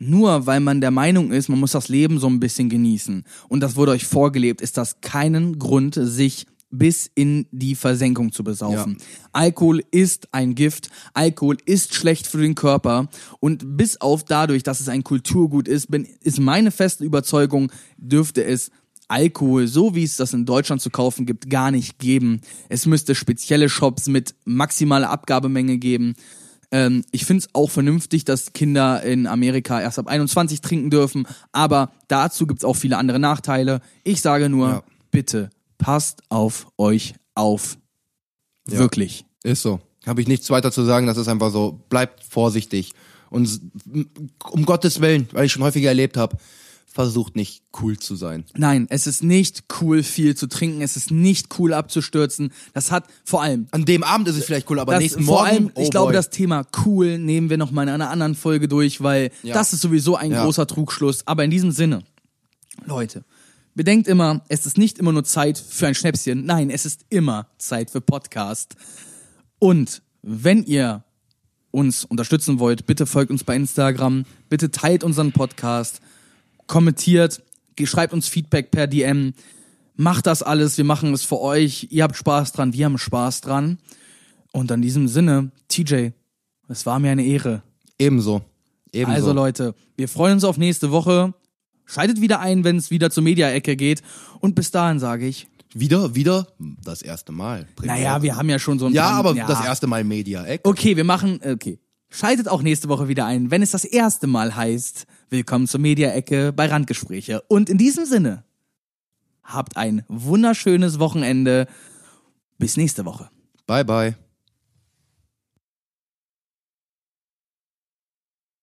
nur weil man der Meinung ist, man muss das Leben so ein bisschen genießen und das wurde euch vorgelebt, ist das keinen Grund, sich bis in die Versenkung zu besaufen. Alkohol ist ein Gift, Alkohol ist schlecht für den Körper und bis auf dadurch, dass es ein Kulturgut ist, bin, ist meine feste Überzeugung, dürfte es Alkohol, so wie es das in Deutschland zu kaufen gibt, gar nicht geben. Es müsste spezielle Shops mit maximaler Abgabemenge geben. Ähm, ich finde es auch vernünftig, dass Kinder in Amerika erst ab 21 trinken dürfen, aber dazu gibt es auch viele andere Nachteile. Ich sage nur, Ja. bitte passt auf euch auf. Ja. Wirklich. Ist so. Habe ich nichts weiter zu sagen, das ist einfach so. Bleibt vorsichtig. Und um Gottes Willen, weil ich schon häufiger erlebt habe, versucht nicht cool zu sein. Nein, es ist nicht cool, viel zu trinken. Es ist nicht cool, abzustürzen. Das hat vor allem An dem Abend ist es vielleicht cool, aber das, nächsten vor Morgen. allem, ich oh glaube, boy. das Thema cool nehmen wir noch mal in einer anderen Folge durch, weil Ja. das ist sowieso ein Ja. großer Trugschluss. Aber in diesem Sinne, Leute, bedenkt immer, es ist nicht immer nur Zeit für ein Schnäpschen. Nein, es ist immer Zeit für Podcast. Und wenn ihr uns unterstützen wollt, bitte folgt uns bei Instagram, bitte teilt unseren Podcast, kommentiert, schreibt uns Feedback per DM, macht das alles, wir machen es für euch, ihr habt Spaß dran, wir haben Spaß dran. Und in diesem Sinne, TJ, es war mir eine Ehre. Ebenso. Ebenso. Also Leute, wir freuen uns auf nächste Woche. Schaltet wieder ein, wenn es wieder zur Media-Ecke geht. Und bis dahin sage ich, wieder, wieder das erste Mal. Premiere. naja, wir haben ja schon so ein Ja, paar- aber das erste Mal Media Eck. Okay, wir machen, okay. Schaltet auch nächste Woche wieder ein, wenn es das erste Mal heißt, willkommen zur Media-Ecke bei Randgespräche. Und in diesem Sinne, habt ein wunderschönes Wochenende. Bis nächste Woche. Bye, bye.